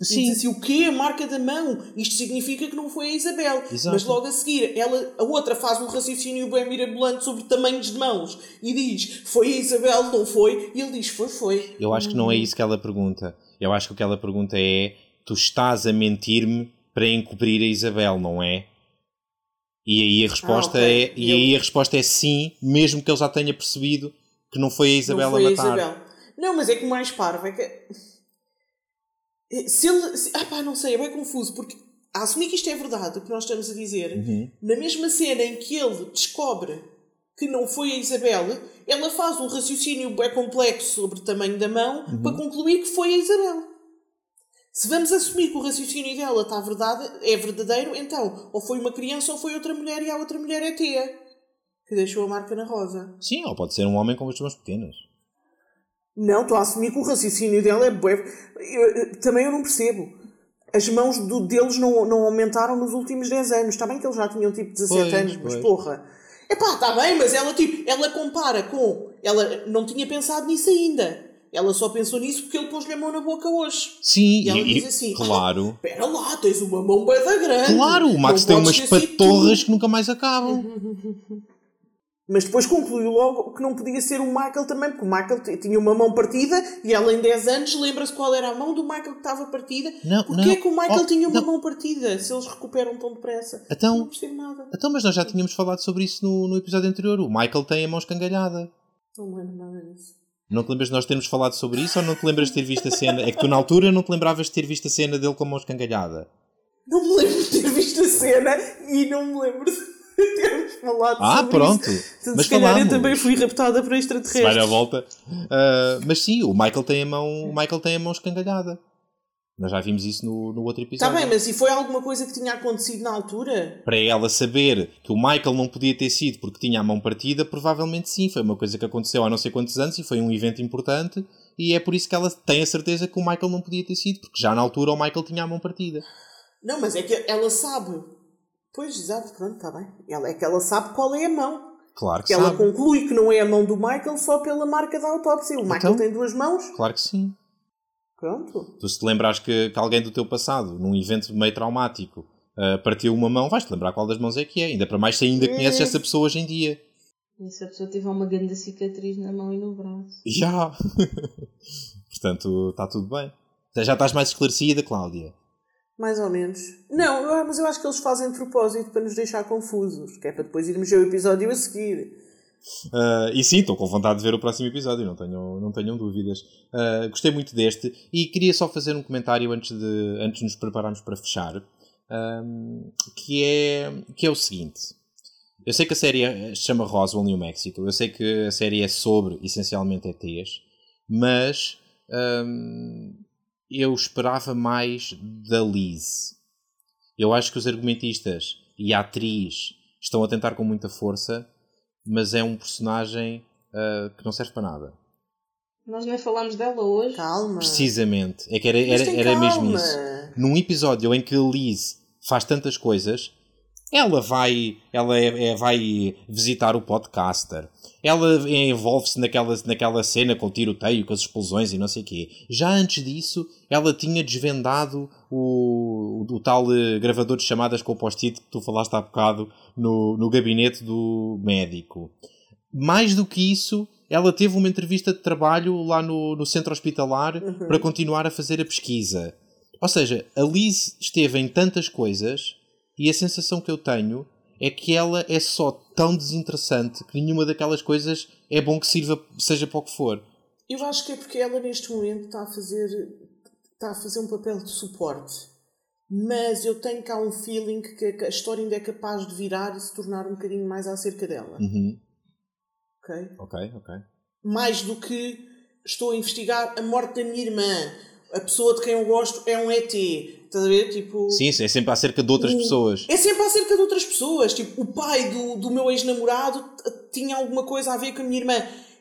E Sim. diz assim, o quê? A marca da mão? Isto significa que não foi a Isabel. Exato. Mas logo a seguir, ela, a outra faz um raciocínio bem mirabolante sobre tamanhos de mãos e diz, foi a Isabel, não foi? E ele diz, foi, foi. Eu acho que não é isso que ela pergunta. Eu acho que o que ela pergunta é: tu estás a mentir-me para encobrir a Isabel, não é? E aí a resposta Ah, ok. é e Eu- aí a resposta é sim, mesmo que ele já tenha percebido que não foi a Isabel não foi a a matar. Isabel. Não, mas é que o mais parvo é que... Se ele... Se, ah pá, não sei, é bem confuso, porque a assumir que isto é verdade, o que nós estamos a dizer, Uhum. na mesma cena em que ele descobre que não foi a Isabel, ela faz um raciocínio bem complexo sobre o tamanho da mão Uhum. para concluir que foi a Isabel. Se vamos assumir que o raciocínio dela está verdade, é verdadeiro, então ou foi uma criança ou foi outra mulher e a outra mulher é Tia, que deixou a marca na rosa. Sim, ou pode ser um homem com as mãos pequenas. Não, estou a assumir que o raciocínio dela é eu- Também eu não percebo. As mãos do- deles não, não aumentaram nos últimos 10 anos. Está bem que eles já tinham tipo 17 Pois, anos, mas pois. porra. Epá, está bem, mas ela tipo, ela compara com. Ela não tinha pensado nisso ainda. Ela só pensou nisso porque ele pôs-lhe a mão na boca hoje. Sim, E ela e- diz assim: claro. Espera lá, tens uma mão bem da grande. Claro, o Max tem umas patorras tu." que nunca mais acabam. Mas depois concluiu logo que não podia ser o Michael também, porque o Michael tinha uma mão partida e ela em 10 anos lembra-se qual era a mão do Michael que estava partida. Não, Porquê não. é que o Michael Oh, tinha uma não. mão partida se eles recuperam tão depressa? Então- Não percebo nada. Então, mas nós já tínhamos falado sobre isso no, no episódio anterior. O Michael tem a mão escangalhada. Não me lembro nada disso. Não te lembras de nós termos falado sobre isso ou não te lembras de ter visto a cena? É que tu na altura não te lembravas de ter visto a cena dele com a mão escangalhada. Não me lembro de ter visto a cena e não me lembro de termos falado Ah, sobre pronto. isso. Mas se calhar falámos. eu também fui raptada por Se vai à extraterrestres. volta. Ah, mas sim, o Michael tem a mão, o Michael tem a mão escangalhada. Nós já vimos isso no, no outro Está episódio. Tá bem, mas e foi alguma coisa que tinha acontecido na altura? Para ela saber que o Michael não podia ter sido porque tinha a mão partida, provavelmente sim. Foi uma coisa que aconteceu há não sei quantos anos e foi um evento importante. E é por isso que ela tem a certeza que o Michael não podia ter sido, porque já na altura o Michael tinha a mão partida. Não, mas é que ela sabe. Pois, exato, pronto, está bem. Ela, é que ela sabe qual é a mão. Claro que Que ela conclui que não é a mão do Michael só pela marca da autópsia. O Michael Então? tem duas mãos. Claro que sim. Pronto. Tu se te lembrares que, que alguém do teu passado, num evento meio traumático, ah, partiu uma mão, vais-te lembrar qual das mãos é que é. Ainda para mais se ainda conheces essa pessoa hoje em dia. E se a pessoa tiver uma grande cicatriz na mão e no braço? Já! Portanto, está tudo bem. Já estás mais esclarecida, Cláudia. Mais ou menos. Não, eu- mas eu acho que eles fazem de propósito para nos deixar confusos. Que é para depois irmos ver o episódio a seguir. Ah, e sim, estou com vontade de ver o próximo episódio, não tenham, não tenham dúvidas. Ah, gostei muito deste e queria só fazer um comentário antes de, antes de nos prepararmos para fechar, que, é, que é o seguinte. Eu sei que a série se chama Roswell, New Mexico. Eu sei que a série é sobre, essencialmente, ETs. Mas eu esperava mais da Liz. Eu acho que os argumentistas e a atriz estão a tentar com muita força mas é um personagem ah, que não serve para nada. Nós nem falámos dela hoje. Calma. Precisamente. É que era, era, era mesmo isso. Num episódio em que a Liz faz tantas coisas, ela vai, ela é- é- vai visitar o podcaster. Ela envolve-se naquela, naquela cena com o tiroteio, com as explosões e não sei o quê. Já antes disso, ela tinha desvendado o, o tal eh, gravador de chamadas com o post-it que tu falaste há bocado no, no gabinete do médico. Mais do que isso, ela teve uma entrevista de trabalho lá no, no centro hospitalar para continuar a fazer a pesquisa. Ou seja, a Liz esteve em tantas coisas e a sensação que eu tenho é que ela é só tão desinteressante que nenhuma daquelas coisas é bom que sirva, seja para o que for. Eu acho que é porque ela neste momento está a fazer está a fazer um papel de suporte. Mas eu tenho cá um feeling que a história ainda é capaz de virar e se tornar um bocadinho mais acerca dela. Uhum. Ok? Ok, ok. Mais do que estou a investigar a morte da minha irmã. A pessoa de quem eu gosto é um ET. Estás a ver? Tipo. Sim, é sempre acerca de outras o- pessoas. É sempre acerca de outras pessoas. Tipo, o pai do, do meu ex-namorado tinha alguma coisa a ver com a minha irmã.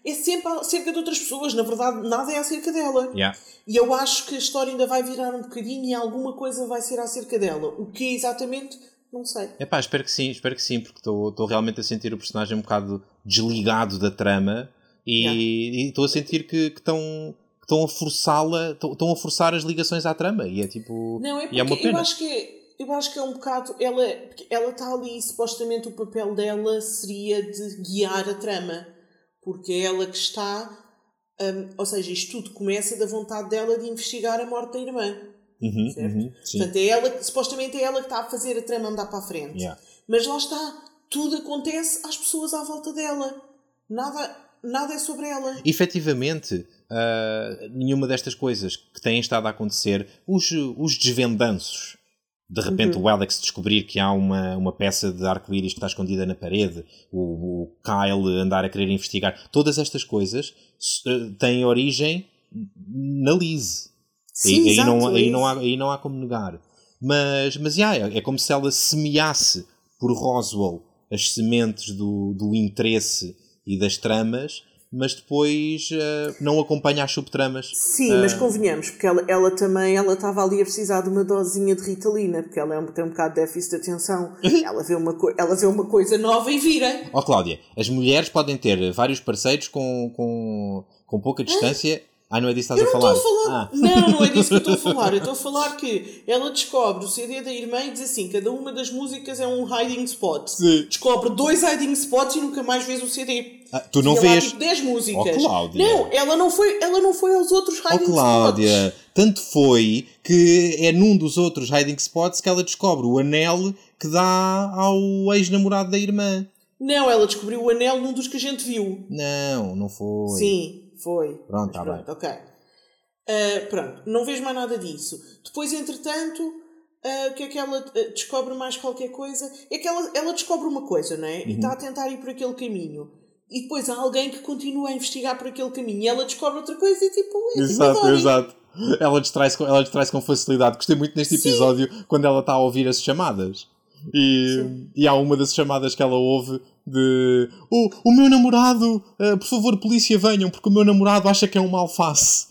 É sempre acerca de outras pessoas. Na verdade, nada é acerca dela. Yeah. E eu acho que a história ainda vai virar um bocadinho e alguma coisa vai ser acerca dela. O que é exatamente, não sei. Epá, espero que sim, espero que sim, porque estou realmente a sentir o personagem um bocado desligado da trama e Yeah. estou a sentir que estão que estão a forçá-la, estão a forçar as ligações à trama e é tipo. Não, é e é uma porque eu pena. acho que é- eu acho que é um bocado. Ela porque ela está ali, supostamente o papel dela seria de guiar a trama. Porque é ela que está. hum, ou seja, isto tudo começa da vontade dela de investigar a morte da irmã. Uhum, certo? uhum. Portanto, é ela, supostamente é ela que está a fazer a trama andar para a frente. Yeah. Mas lá está, tudo acontece às pessoas à volta dela. Nada, nada é sobre ela. efetivamente, ah, nenhuma destas coisas que têm estado a acontecer, os, os desvendanços, de repente o Alex descobrir que há uma, uma peça de arco-íris que está escondida na parede, o, o Kyle andar a querer investigar, todas estas coisas ah, têm origem na Liz. Sim, aí, aí não, aí, não há, aí não há como negar. Mas, mas yeah, é, é como se ela semeasse por Roswell as sementes do, do interesse e das tramas, mas depois eh, não acompanha as subtramas. Sim, mas convenhamos, porque ela, ela também ela estava ali a precisar de uma dosinha de Ritalina, porque ela é um, tem um bocado de déficit de atenção. ela, vê uma ela vê uma coisa nova e vira. Ó Cláudia, as mulheres podem ter vários parceiros com, com, com pouca distância. Ah, não é disso que estás a falar? falar. Ah. Não, não é disso que eu estou a falar. Eu estou a falar que ela descobre o CD da irmã e diz assim: cada uma das músicas é um hiding spot. Sim. Descobre dois hiding spots e nunca mais vês o CD. Ah, tu não vês? tipo 10 músicas. Oh, Cláudia. Não, ela não foi, ela não foi aos outros Oh hiding Cláudia, spots. tanto foi que é num dos outros hiding spots que ela descobre o anel que dá ao ex-namorado da irmã. Não, ela descobriu o anel num dos que a gente viu. Não, não foi. Sim, foi. Pronto, Mas tá pronto, ok. Ah, pronto, não vejo mais nada disso. Depois, entretanto, ah, o que é que ela ah, descobre mais qualquer coisa? É que ela, ela descobre uma coisa, não é? E Uhum. está a tentar ir por aquele caminho. E depois há alguém que continua a investigar por aquele caminho. E ela descobre outra coisa e tipo, é Exato, exato. Ela distrai-se com, ela distrai com facilidade. Gostei muito neste Sim. episódio quando ela está a ouvir as chamadas. E, e há uma das chamadas que ela ouve de o, o meu namorado, eh, por favor, polícia venham, porque o meu namorado acha que é uma alface.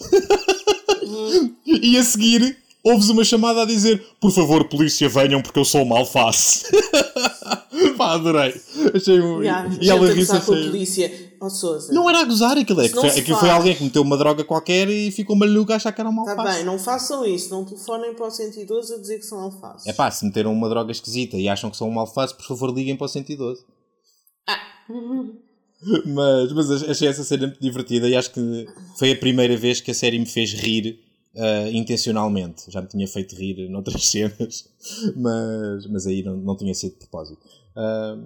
e a seguir ouves uma chamada a dizer por favor, polícia venham, porque eu sou uma alface. Pá, adorei. Achei um... Yeah, e ela a achei- polícia. Oh, Sousa. Não era a gozar aquilo, é que foi, aquilo foi alguém que meteu uma droga qualquer e ficou maluco a achar que era uma Está alface. Tá bem, não façam isso. Não telefonem para o 112 a dizer que são alfaces. É pá, se meteram uma droga esquisita e acham que são uma alface, por favor liguem para o 112. Mas, mas ach- achei essa cena muito divertida e acho que foi a primeira vez que a série me fez rir ah, intencionalmente. Já me tinha feito rir noutras cenas, mas, mas aí não, não tinha sido de propósito. Ah,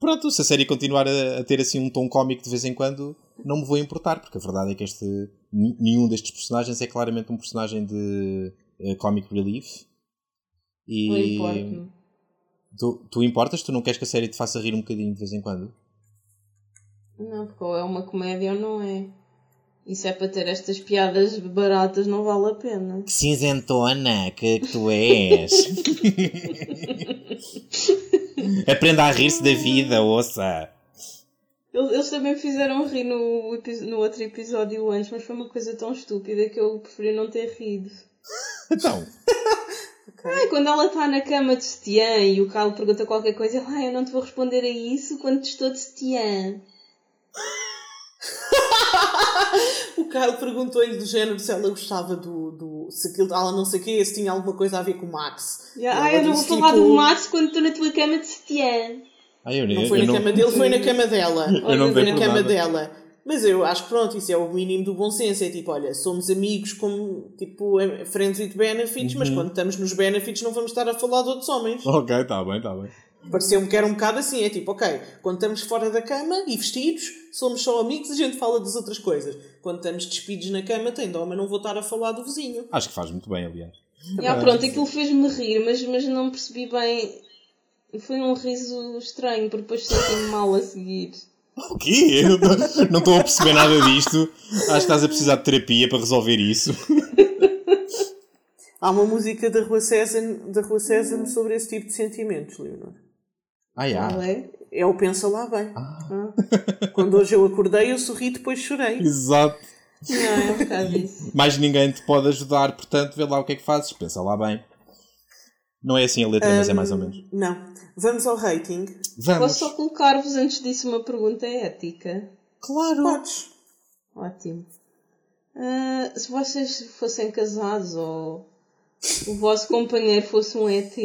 pronto, se a série continuar a, a ter assim um tom cómico de vez em quando, não me vou importar, porque a verdade é que este, nenhum destes personagens é claramente um personagem de eh, comic relief. E. tu, tu importas? Tu não queres que a série te faça rir um bocadinho de vez em quando? Não, porque ou é uma comédia ou não é. Isso é para ter estas piadas baratas, não vale a pena. Que cinzentona que, tu és! Aprenda a rir-se da vida, ouça! Eles também me fizeram rir no, no outro episódio antes, mas foi uma coisa tão estúpida que eu preferi não ter rido. Então, Ai, quando ela está na cama de sutiã e o Carlos pergunta qualquer coisa, ela, ai, eu não te vou responder a isso quando te estou de sutiã. O Kyle perguntou-lhe do género se ela gostava do. do se aquilo, ela não sei o quê, se tinha alguma coisa a ver com o Max. Ela eu não vou disse, falar tipo, do Max quando estou na tua cama de eu, Não foi eu na não, cama dele, foi na cama dela. eu não dei na cama nada. dela. Mas eu acho que pronto, isso é o mínimo do bom senso. É tipo, olha, somos amigos como tipo friends with benefits, mas quando estamos nos benefits não vamos estar a falar de outros homens. Ok, está bem, está bem. Pareceu-me que era um bocado assim, é tipo, ok, quando estamos fora da cama e vestidos, somos só amigos, a gente fala das outras coisas. Quando estamos despidos na cama, tem dó, mas não vou estar a falar do vizinho. Acho que faz muito bem, aliás. Já, pronto, aquilo fez-me rir, mas, mas não percebi bem. Foi um riso estranho, porque depois senti-me mal a seguir. O quê? Eu não estou a perceber nada disto. Acho que estás a precisar de terapia para resolver isso. Há uma música da Rua Sésamo, da Rua Sésamo sobre esse tipo de sentimentos, Leonor. Ah, já. Não é? É o Pensa Lá Bem. Ah. Quando hoje eu acordei, eu sorri, depois chorei. Exato. Não, é um bocado isso. Mais ninguém te pode ajudar, portanto, vê lá o que é que fazes. Pensa lá bem. Não é assim a letra, mas é mais ou menos. Não. Vamos ao rating. Vamos. Posso só colocar-vos antes disso uma pergunta ética? Claro. Podes. Ótimo. Ah, se vocês fossem casados ou o vosso companheiro fosse um ET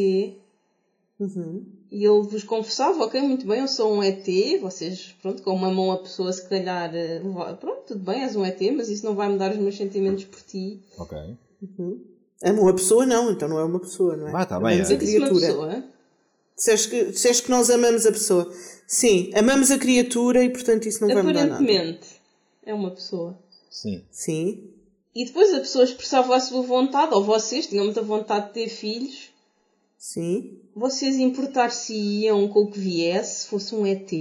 Uhum. e ele vos confessava, ok, muito bem, eu sou um ET, vocês, pronto, com uma mão a pessoa, se calhar, eh, pronto, tudo bem, és um ET, mas isso não vai mudar os meus sentimentos por ti. Ok. Ama uma pessoa? Não, então não é uma pessoa, não é? Ah, tá bem, Amamos é. a uma criatura. pessoa. Disseste que, disseste que nós amamos a pessoa. Sim, amamos a criatura e portanto isso não vai mudar nada. Aparentemente é uma pessoa. Sim. Sim. E depois a pessoa expressava a sua vontade, ou vocês tinham muita vontade de ter filhos, Sim. vocês importar-se-iam com o que viesse, se fosse um ET?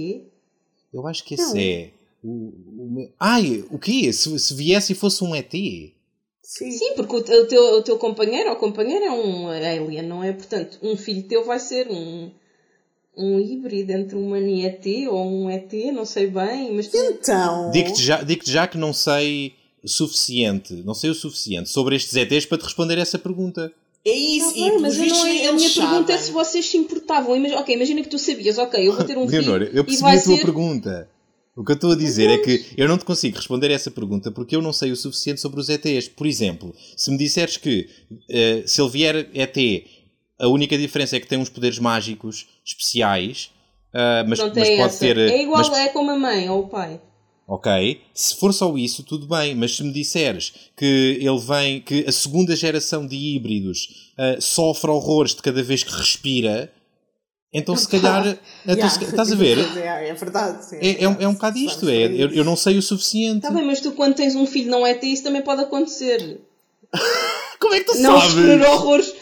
Eu acho que esse Não. é. O, o Ai, o quê? Se, se viesse e fosse um ET? Sim. Sim, porque o, te- o teu, o teu companheiro ou companheira é um alien, não é? Portanto, um filho teu vai ser um, um híbrido entre um mani ET ou um ET, não sei bem, mas tu... Então. Digo-te já, digo já que não sei o suficiente, não sei o suficiente sobre estes ETs para te responder essa pergunta. É isso. Tá e bem, mas eu não é- a minha eles pergunta é sabem. se vocês se importavam. Imagina, ok, imagina que tu sabias, ok, eu vou ter um Leonor, filho eu e percebi vai a tua ser... pergunta. O que eu estou a dizer é que eu não te consigo responder a essa pergunta porque eu não sei o suficiente sobre os ETs. Por exemplo, se me disseres que eh, se ele vier ET, a única diferença é que tem uns poderes mágicos especiais, ah, mas, mas pode essa. ter. É igual mas- é como a mãe ou o pai. Ok, se for só isso, tudo bem, mas se me disseres que ele vem, que a segunda geração de híbridos ah, sofre horrores de cada vez que respira, então se calhar. então Yeah. se- estás a ver? É, é verdade. Sim, É, é, um- é um bocado Vamos isto, é, aí. eu, eu não sei o suficiente. Está Tá bem, mas tu quando tens um filho não ET, isso também pode acontecer. Como é que tu Não sabes? sofrer horrores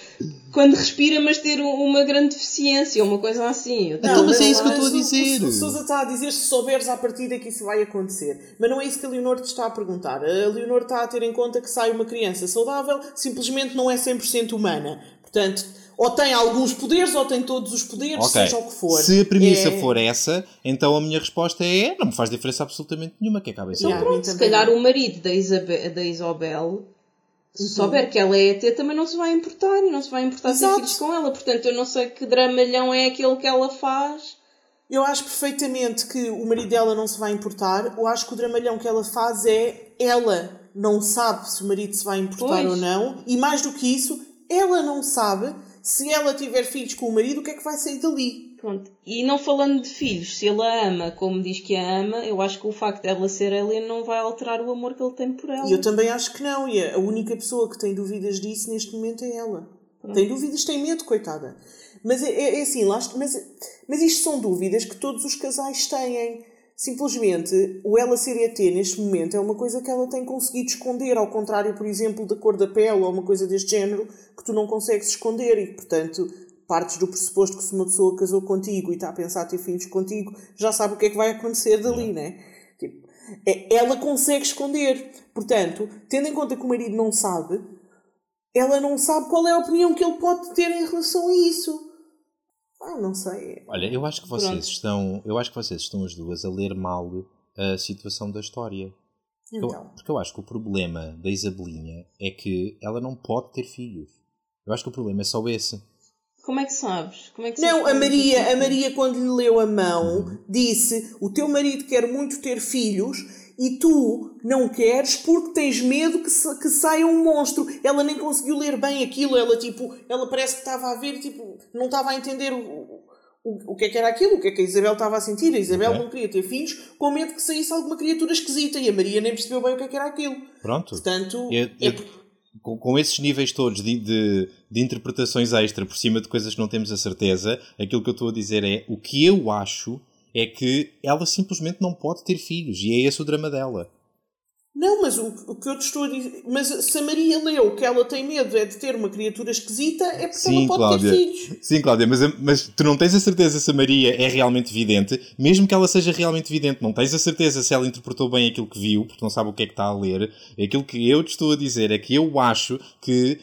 quando respira, mas ter um- uma grande deficiência, uma coisa assim. Eu Então, mas é isso que eu estou a o- dizer. O, o Sousa está a dizer se souberes à partida que isso vai acontecer. Mas não é isso que a Leonor te está a perguntar. A Leonor está a ter em conta que sai uma criança saudável, simplesmente não é 100% humana. Portanto, ou tem alguns poderes ou tem todos os poderes, Ok, seja o que for. se a premissa É- for essa, então a minha resposta é não me faz diferença absolutamente nenhuma que acabe assim. Yeah. Pronto, se calhar o marido da, Isabe- da Isabel, se souber que ela é ET, também não se vai importar e não se vai importar ter Exato. filhos com ela. Portanto, eu não sei que dramalhão é aquele que ela faz. Eu acho perfeitamente que o marido dela não se vai importar. Eu acho que o dramalhão que ela faz é ela não sabe se o marido se vai importar Pois. ou não. E mais do que isso, ela não sabe se ela tiver filhos com o marido, o que é que vai sair dali. Pronto. E não falando de filhos, se ele a ama como diz que a ama, eu acho que o facto dela ser alien não vai alterar o amor que ele tem por ela. E eu também acho que não. E a única pessoa que tem dúvidas disso neste momento é ela. Tem dúvidas, tem medo, coitada. Mas é, é- é assim, lá, mas, mas isto são dúvidas que todos os casais têm. Simplesmente, o ela ser ET neste momento é uma coisa que ela tem conseguido esconder, ao contrário, por exemplo, da cor da pele ou uma coisa deste género, que tu não consegues esconder e, portanto, partes do pressuposto que se uma pessoa casou contigo e está a pensar ter filhos contigo, já sabe o que é que vai acontecer dali, né? Tipo, é- ela consegue esconder. Portanto, tendo em conta que o marido não sabe, ela não sabe qual é a opinião que ele pode ter em relação a isso. Ah, não sei. Olha, eu acho que vocês Pronto. estão. Eu acho que vocês estão as duas a ler mal a situação da história. Porque eu- Então. porque eu acho que o problema da Isabelinha é que ela não pode ter filhos. Eu acho que o problema é só esse. Como é que sabes? Como é que Não, sabes a Maria, a Maria, quando lhe leu a mão, disse: O teu marido quer muito ter filhos e tu não queres porque tens medo que, que saia um monstro. Ela nem conseguiu ler bem aquilo. Ela, tipo, ela parece que estava a ver tipo, não estava a entender o, o, o que é que era aquilo, o que é que a Isabel estava a sentir. A Isabel Ok. não queria ter filhos com medo que saísse alguma criatura esquisita e a Maria nem percebeu bem o que é que era aquilo. Pronto. Portanto, Eu- é eu- com, com esses níveis todos de, de, de interpretações extra por cima de coisas que não temos a certeza, aquilo que eu estou a dizer é o que eu acho é que ela simplesmente não pode ter filhos e é esse o drama dela. Não, mas o, o que eu te estou a dizer. Mas se a Maria leu que ela tem medo é de ter uma criatura esquisita, é porque ela Sim, pode Cláudia. ter filhos. Sim, Cláudia, mas, mas tu não tens a certeza se a Maria é realmente vidente, mesmo que ela seja realmente vidente, não tens a certeza se ela interpretou bem aquilo que viu, porque não sabe o que é que está a ler. Aquilo que eu te estou a dizer é que eu acho que,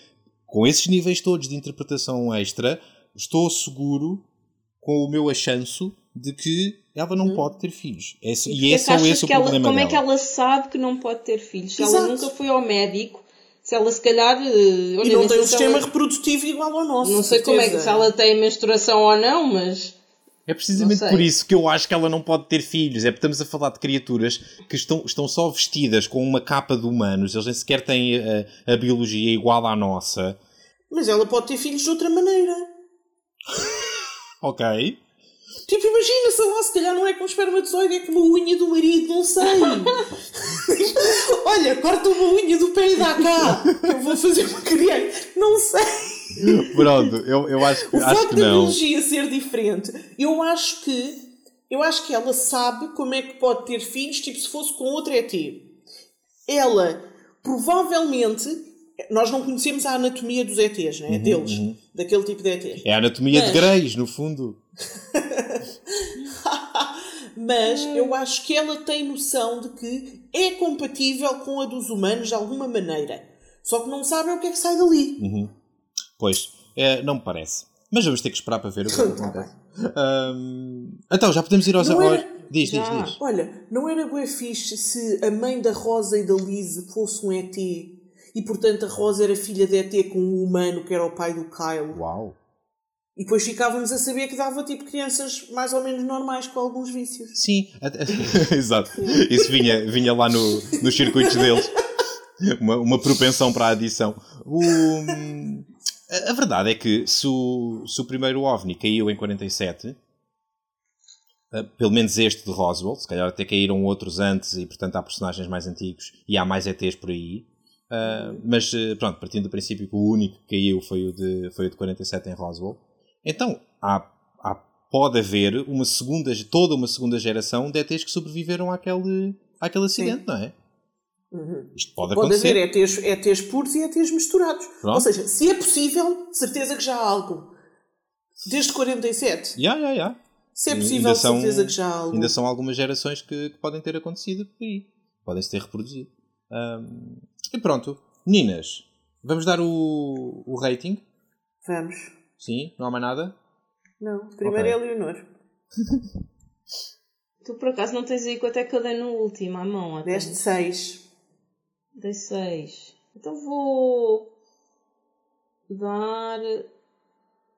com esses níveis todos de interpretação extra, estou seguro com o meu achanço de que ela não pode ter filhos. É, Porque e é é que só esse o que ela- problema Como dela. é que ela sabe que não pode ter filhos? Se ela Exato. nunca foi ao médico, se ela se calhar. eh, E olha, não sei tem um sistema ela- reprodutivo igual ao nosso. Não sei como é que se ela tem menstruação ou não, mas. É precisamente Não por isso que eu acho que ela não pode ter filhos. É porque estamos a falar de criaturas que estão, estão só vestidas com uma capa de humanos, eles nem sequer têm a, a biologia igual à nossa. Mas ela pode ter filhos de outra maneira. Ok? Tipo, imagina, sei lá, se calhar não é com espermatozoide, é com uma unha do marido, não sei. Olha, corta uma unha do pé e dá cá. que Eu vou fazer uma criança. Não sei. Pronto, eu, eu acho, que- O acho facto da biologia ser diferente, eu acho que eu acho que ela sabe como é que pode ter filhos, tipo se fosse com outro ET. Ela provavelmente nós não conhecemos a anatomia dos ETs, né? deles, daquele tipo de ETs. É a anatomia de Mas- Greys, no fundo. Mas eu acho que ela tem noção de que é compatível com a dos humanos de alguma maneira. Só que não sabe o que é que sai dali. Pois, é, não me parece. Mas vamos ter que esperar para ver o que é que Tá acontece. Ahm, então, já podemos ir aos. Não era- Diz, diz, Já. diz. Olha, não era bué fixe se a mãe da Rosa e da Lise fosse um ET e portanto a Rosa era filha de ET com um humano que era o pai do Kyle. Uau. E depois ficávamos a saber que dava tipo crianças mais ou menos normais com alguns vícios. Sim, exato. Isso vinha, vinha lá no, nos circuitos deles. Uma, uma propensão para a adição. O- a, a verdade é que se o, se o primeiro OVNI caiu em 47, eh, pelo menos este de Roswell, se calhar até caíram outros antes e portanto há personagens mais antigos e há mais ETs por aí. eh, mas eh, pronto, partindo do princípio que o único que caiu foi o de, foi o de 47 em Roswell. Então há, há pode haver uma segunda, toda uma segunda geração de ETs que sobreviveram àquele, àquele acidente, não é? Isto pode, Pode acontecer. haver ETs, ETs puros e ETs misturados. Pronto. Ou seja, se é possível, certeza que já há algo. Desde 47. Ya, ya, ya. Se é possível, são- certeza que já há algo. Ainda são algumas gerações que, que podem ter acontecido por aí. Podem-se ter reproduzido. Ahm, e pronto. Meninas, vamos dar o, o rating? Vamos. Sim? Não há mais nada? Não, primeiro Ok. é a Leonor. Tu por acaso não tens aí quanto é que eu dei no último à mão? até? Deste 6. Dei 6. Então vou dar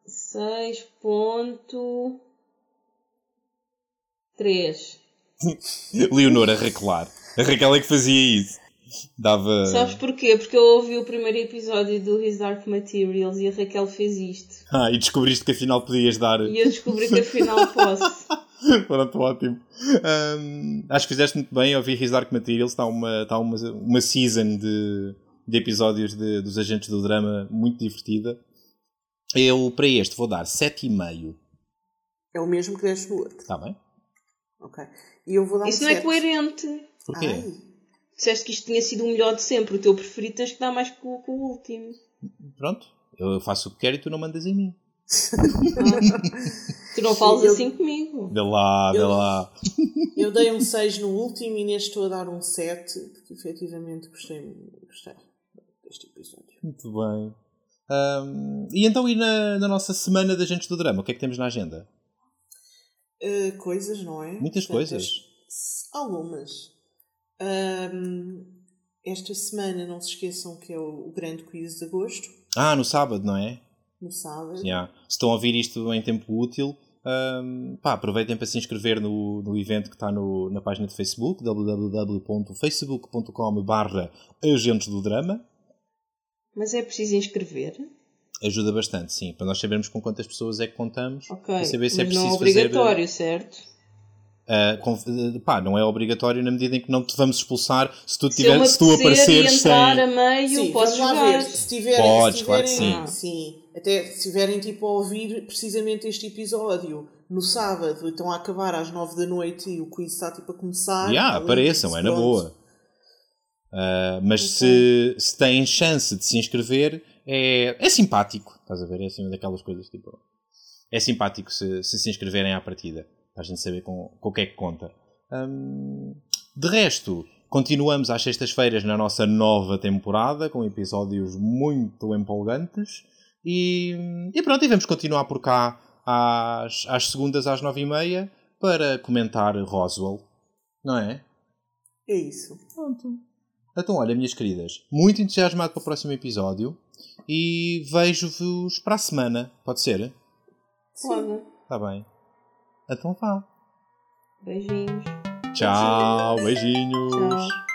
6.3. Leonor a recular. A Raquel é que fazia isso. Dava. Sabes porquê? Porque eu ouvi o primeiro episódio do His Dark Materials e a Raquel fez isto. Ah, e descobriste que afinal podias dar. E eu descobri que afinal posso. Pronto, ótimo. Ahm, acho que fizeste muito bem. Eu vi His Dark Materials. Está uma, está uma, uma season de, de episódios de- dos agentes do drama muito divertida. Eu, para este, vou dar 7,5. É o mesmo que deste no outro. Está bem? Ok. E eu vou dar Isso um não é coerente. Porquê? Ai, Disseste que isto tinha sido o melhor de sempre. O teu preferido tens que dar mais que o, que o último. Pronto. Eu faço o que quero e tu não mandas em mim. Tu não falas Eu- assim comigo. Vê lá, vê Eu- lá. Eu dei um 6 no último e neste estou a dar um 7, porque efetivamente gostei, gostei deste episódio. Muito bem. Um, e então, e na, na nossa semana de Agentes do Drama, o que é que temos na agenda? Uh, coisas, não é? Muitas coisas. s- Algumas. Ahm, esta semana, não se esqueçam que é o, o grande quiz de agosto, Ah, no sábado, não é? no sábado. Yeah. Se estão a ouvir isto em tempo útil, um, pá, aproveitem para se inscrever no, no evento que está no, na página de Facebook, www.facebook.com barra Agentes do Drama. Mas é preciso inscrever? Ajuda bastante, sim, para nós sabermos com quantas pessoas é que contamos Ok. saber se é mas não é preciso fazer... obrigatório, certo? Uh, com- pá, não é obrigatório na medida em que não te vamos expulsar se tu, Se tiver, me se tu e apareceres sem. a meio, Sim, lá jogar. ver. Se tiverem, Podes, se claro que tiverem sim. sim. Até se estiverem tipo, a ouvir precisamente este episódio no sábado, então a acabar às nove da noite e o quiz está tipo a começar. Yeah, apareçam, é na boa. Uh, mas se, se têm chance de se inscrever, é, é simpático. Estás a ver? É assim daquelas coisas tipo. É simpático se se, se inscreverem à partida. Para a gente saber com, com o que é que conta. Hum, de resto, continuamos às sextas-feiras na nossa nova temporada com episódios muito empolgantes. E, e pronto, e vamos continuar por cá às, às segundas às nove e meia para comentar Roswell. Não é? É isso. Então, olha, minhas queridas, muito entusiasmado para o próximo episódio e vejo-vos para a semana. Pode ser? Pode. Está bem. Então vá. Beijinhos. Tchau, beijinhos. Tchau.